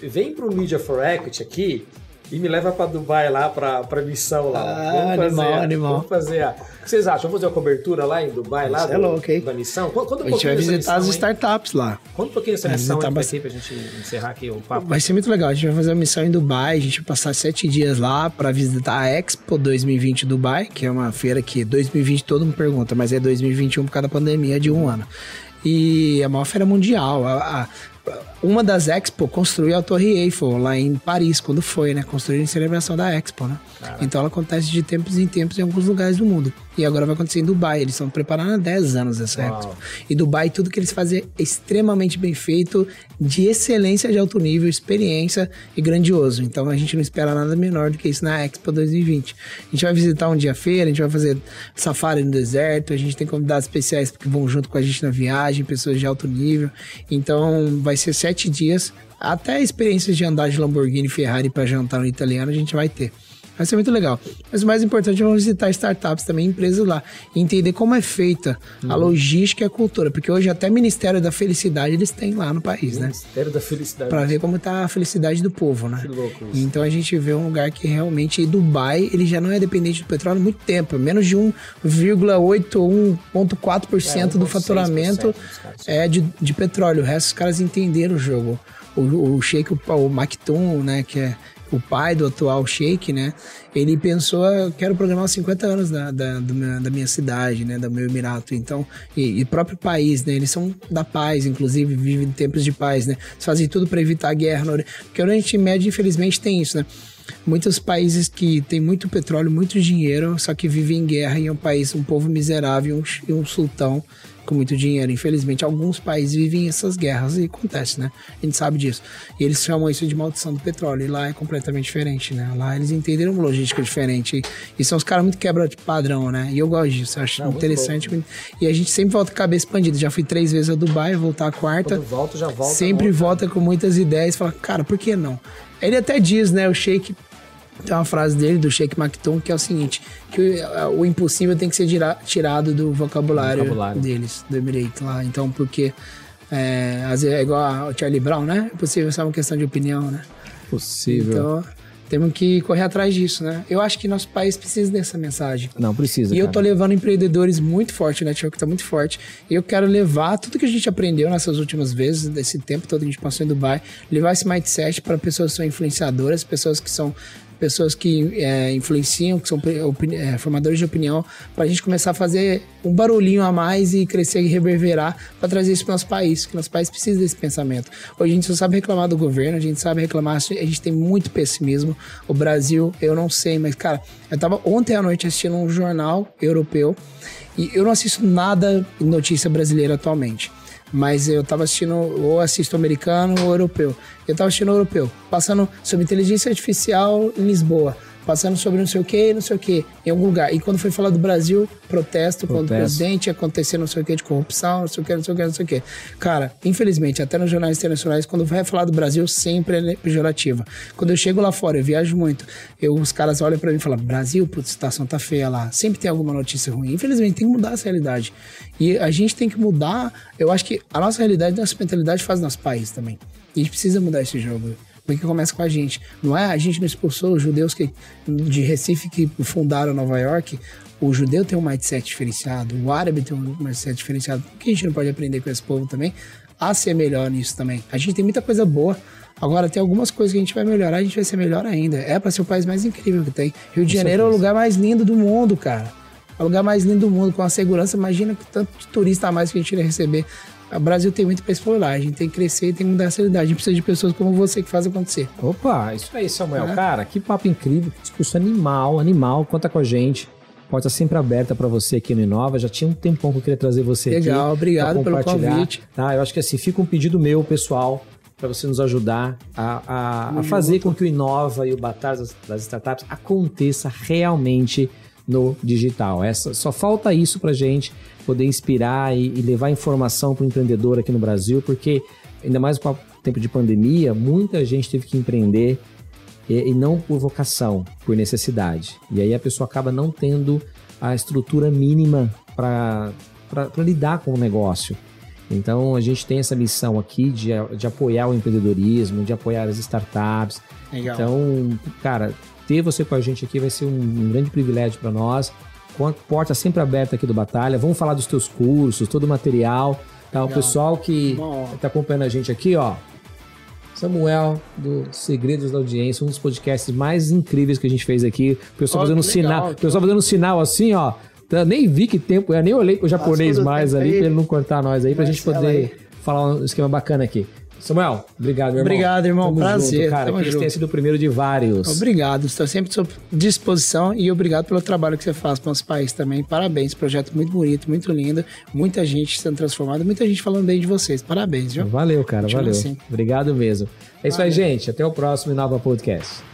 vem pro Media for Equity aqui e me leva pra Dubai lá, pra, pra missão lá. Ah, animal, animal. Vamos fazer a... O que vocês acham? Vamos fazer uma cobertura lá em Dubai, lá Isso é do- louco, hein? da missão? Conta, conta um A gente vai visitar as missão, hein? startups lá. Conta um pouquinho dessa Vai missão aí, bastante. pra gente encerrar aqui o papo. Vai ser muito legal. A gente vai fazer uma missão em Dubai. A gente vai passar sete dias lá para visitar a Expo 2020 Dubai, que é uma feira que 2020 todo mundo pergunta, mas é 2021 por causa da pandemia de um ano. E é a maior feira mundial. A- a- uma das Expo construiu a Torre Eiffel lá em Paris, quando foi, né? Construíram em celebração da Expo, né? Então ela acontece de tempos em tempos em alguns lugares do mundo. E agora vai acontecer em Dubai. Eles estão preparando há 10 anos essa Uau. Expo. E Dubai, tudo que eles fazem é extremamente bem feito, de excelência de alto nível, experiência e grandioso. Então a gente não espera nada menor do que isso na Expo 2020. A gente vai visitar um dia a feira, a gente vai fazer safari no deserto, a gente tem convidados especiais que vão junto com a gente na viagem, pessoas de alto nível. Então vai ser sete dias. Até experiências de andar de Lamborghini e Ferrari para jantar no italiano a gente vai ter. Vai ser muito legal. Mas o mais importante é visitar startups também, empresas lá. E entender como é feita a logística e a cultura. Porque hoje até Ministério da Felicidade eles têm lá no país, né? Ministério da Felicidade. Pra ver como tá a felicidade do povo, né? Que louco isso. Então a gente vê um lugar que realmente, Dubai, ele já não é dependente do petróleo há muito tempo. Menos de 1,8 ou 1,4% É, do 1,6% faturamento é de, de petróleo. O resto os caras entenderam o jogo. O, o Sheik, o, o né, que é o pai do atual Sheik, né, ele pensou, eu quero programar os 50 anos da, da, meu- da minha cidade, né, do meu emirato. Então, e, e próprio país, né, eles são da paz, inclusive, vivem em tempos de paz, né. Eles fazem tudo para evitar a guerra. no Porque o Oriente Médio, infelizmente, tem isso, né. Muitos países que têm muito petróleo, muito dinheiro, só que vivem em guerra e é um país, um povo miserável e um, e um sultão com muito dinheiro. Infelizmente, alguns países vivem essas guerras e acontece, né? A gente sabe disso. E eles chamam isso de maldição do petróleo. E lá é completamente diferente, né? Lá eles entenderam uma logística diferente. E, são os caras muito quebra de padrão, né? E eu gosto disso. Eu acho Não, muito interessante. E a gente sempre volta com a cabeça expandida. Já fui três vezes a Dubai, voltar a quarta. Quando volta, já volta. sempre volta. volta com muitas ideias. Fala, cara, por que não? Ele até diz, né? O Sheik tem uma frase dele, do Sheikh Maktoum, que é o seguinte: que o, o impossível tem que ser tirado do vocabulário, Vocabulário. deles, do Emirate lá. Então, porque é, às vezes é igual ao Charlie Brown, né? É possível, só uma questão de opinião, né? Possível. Então, temos que correr atrás disso, né? Eu acho que nosso país precisa dessa mensagem. Não, precisa. E eu cara. tô levando empreendedores muito forte, o network tá muito forte. E eu quero levar tudo que a gente aprendeu nessas últimas vezes, desse tempo todo que a gente passou em Dubai, levar esse mindset para pessoas que são influenciadoras, pessoas que são pessoas que é, influenciam, que são opini- é, formadores de opinião, para a gente começar a fazer um barulhinho a mais e crescer e reverberar para trazer isso para nosso país, que nosso país precisa desse pensamento. Hoje a gente só sabe reclamar do governo, a gente sabe reclamar, a gente tem muito pessimismo. O Brasil, eu não sei, mas cara, eu tava ontem à noite assistindo um jornal europeu e eu não assisto nada notícia brasileira atualmente. Mas eu tava assistindo, ou assisto americano ou europeu. Eu tava assistindo europeu, passando sobre inteligência artificial em Lisboa, passando sobre não sei o que, não sei o que, em algum lugar. E quando foi falar do Brasil, protesto, quando o presidente acontecer não sei o que de corrupção, não sei o que, não sei o que, não sei o que. Cara, infelizmente, até nos jornais internacionais, quando vai falar do Brasil, sempre é pejorativa. Quando eu chego lá fora, eu viajo muito, eu, os caras olham pra mim e falam, Brasil, putz, a situação tá feia lá. Sempre tem alguma notícia ruim. Infelizmente, tem que mudar essa realidade. E a gente tem que mudar, eu acho que a nossa realidade, nossa mentalidade faz nosso país também. E a gente precisa mudar esse jogo. Porque começa com a gente. Não é a gente não expulsou os judeus que, de Recife que fundaram Nova York. O judeu tem um mindset diferenciado, o árabe tem um mindset diferenciado. Por que a gente não pode aprender com esse povo também? a ser melhor nisso também. A gente tem muita coisa boa. Agora, tem algumas coisas que a gente vai melhorar, a gente vai ser melhor ainda. É para ser o país mais incrível que tem. Rio de Janeiro é o lugar mais lindo do mundo, cara. É o lugar mais lindo do mundo, com a segurança. Imagina que tanto de turista a mais que a gente iria receber. O Brasil tem muito para explorar, a gente tem que crescer e tem que mudar essa realidade. A gente precisa de pessoas como você que faz acontecer. Opa, isso aí, Samuel. É. Cara, que papo incrível, que discurso animal, animal. Conta com a gente. Porta sempre aberta para você aqui no Inova. Já tinha um tempão que eu queria trazer você Legal, aqui. Legal, obrigado pelo convite. Tá, eu acho que assim, fica um pedido meu, pessoal, para você nos ajudar a, a, a fazer com que o Inova e o Batalha das, das Startups aconteça realmente no digital. Essa, só falta isso para gente poder inspirar e, e levar informação para o empreendedor aqui no Brasil, porque ainda mais com o tempo de pandemia, muita gente teve que empreender e, e não por vocação, por necessidade. E aí a pessoa acaba não tendo a estrutura mínima para lidar com o negócio. Então a gente tem essa missão aqui de, de apoiar o empreendedorismo, de apoiar as startups. Legal. Então, cara, ter você com a gente aqui vai ser um, um grande privilégio para nós. Com a porta sempre aberta aqui do Batalha. Vamos falar dos teus cursos, todo o material. Tá? O pessoal que está acompanhando a gente aqui, ó. Samuel, do Segredos da Audiência, um dos podcasts mais incríveis que a gente fez aqui. O pessoal oh, fazendo um sinal. O pessoal fazendo um sinal assim, ó. Nem vi que tempo, eu nem olhei pro japonês mais ali, pra ele não cortar nós aí, pra gente poder falar um esquema bacana aqui. Samuel, obrigado, meu irmão. Obrigado, irmão. Tamo Prazer. Junto, cara, que tenha sido o primeiro de vários. Obrigado. Estou sempre à sua disposição e obrigado pelo trabalho que você faz para o nosso país também. Parabéns. Projeto muito bonito, muito lindo. Muita gente sendo transformada, muita gente falando bem de vocês. Parabéns, viu? Valeu, cara. Continua valeu. Assim. Obrigado mesmo. É isso valeu. aí, gente. Até o próximo Nova Podcast.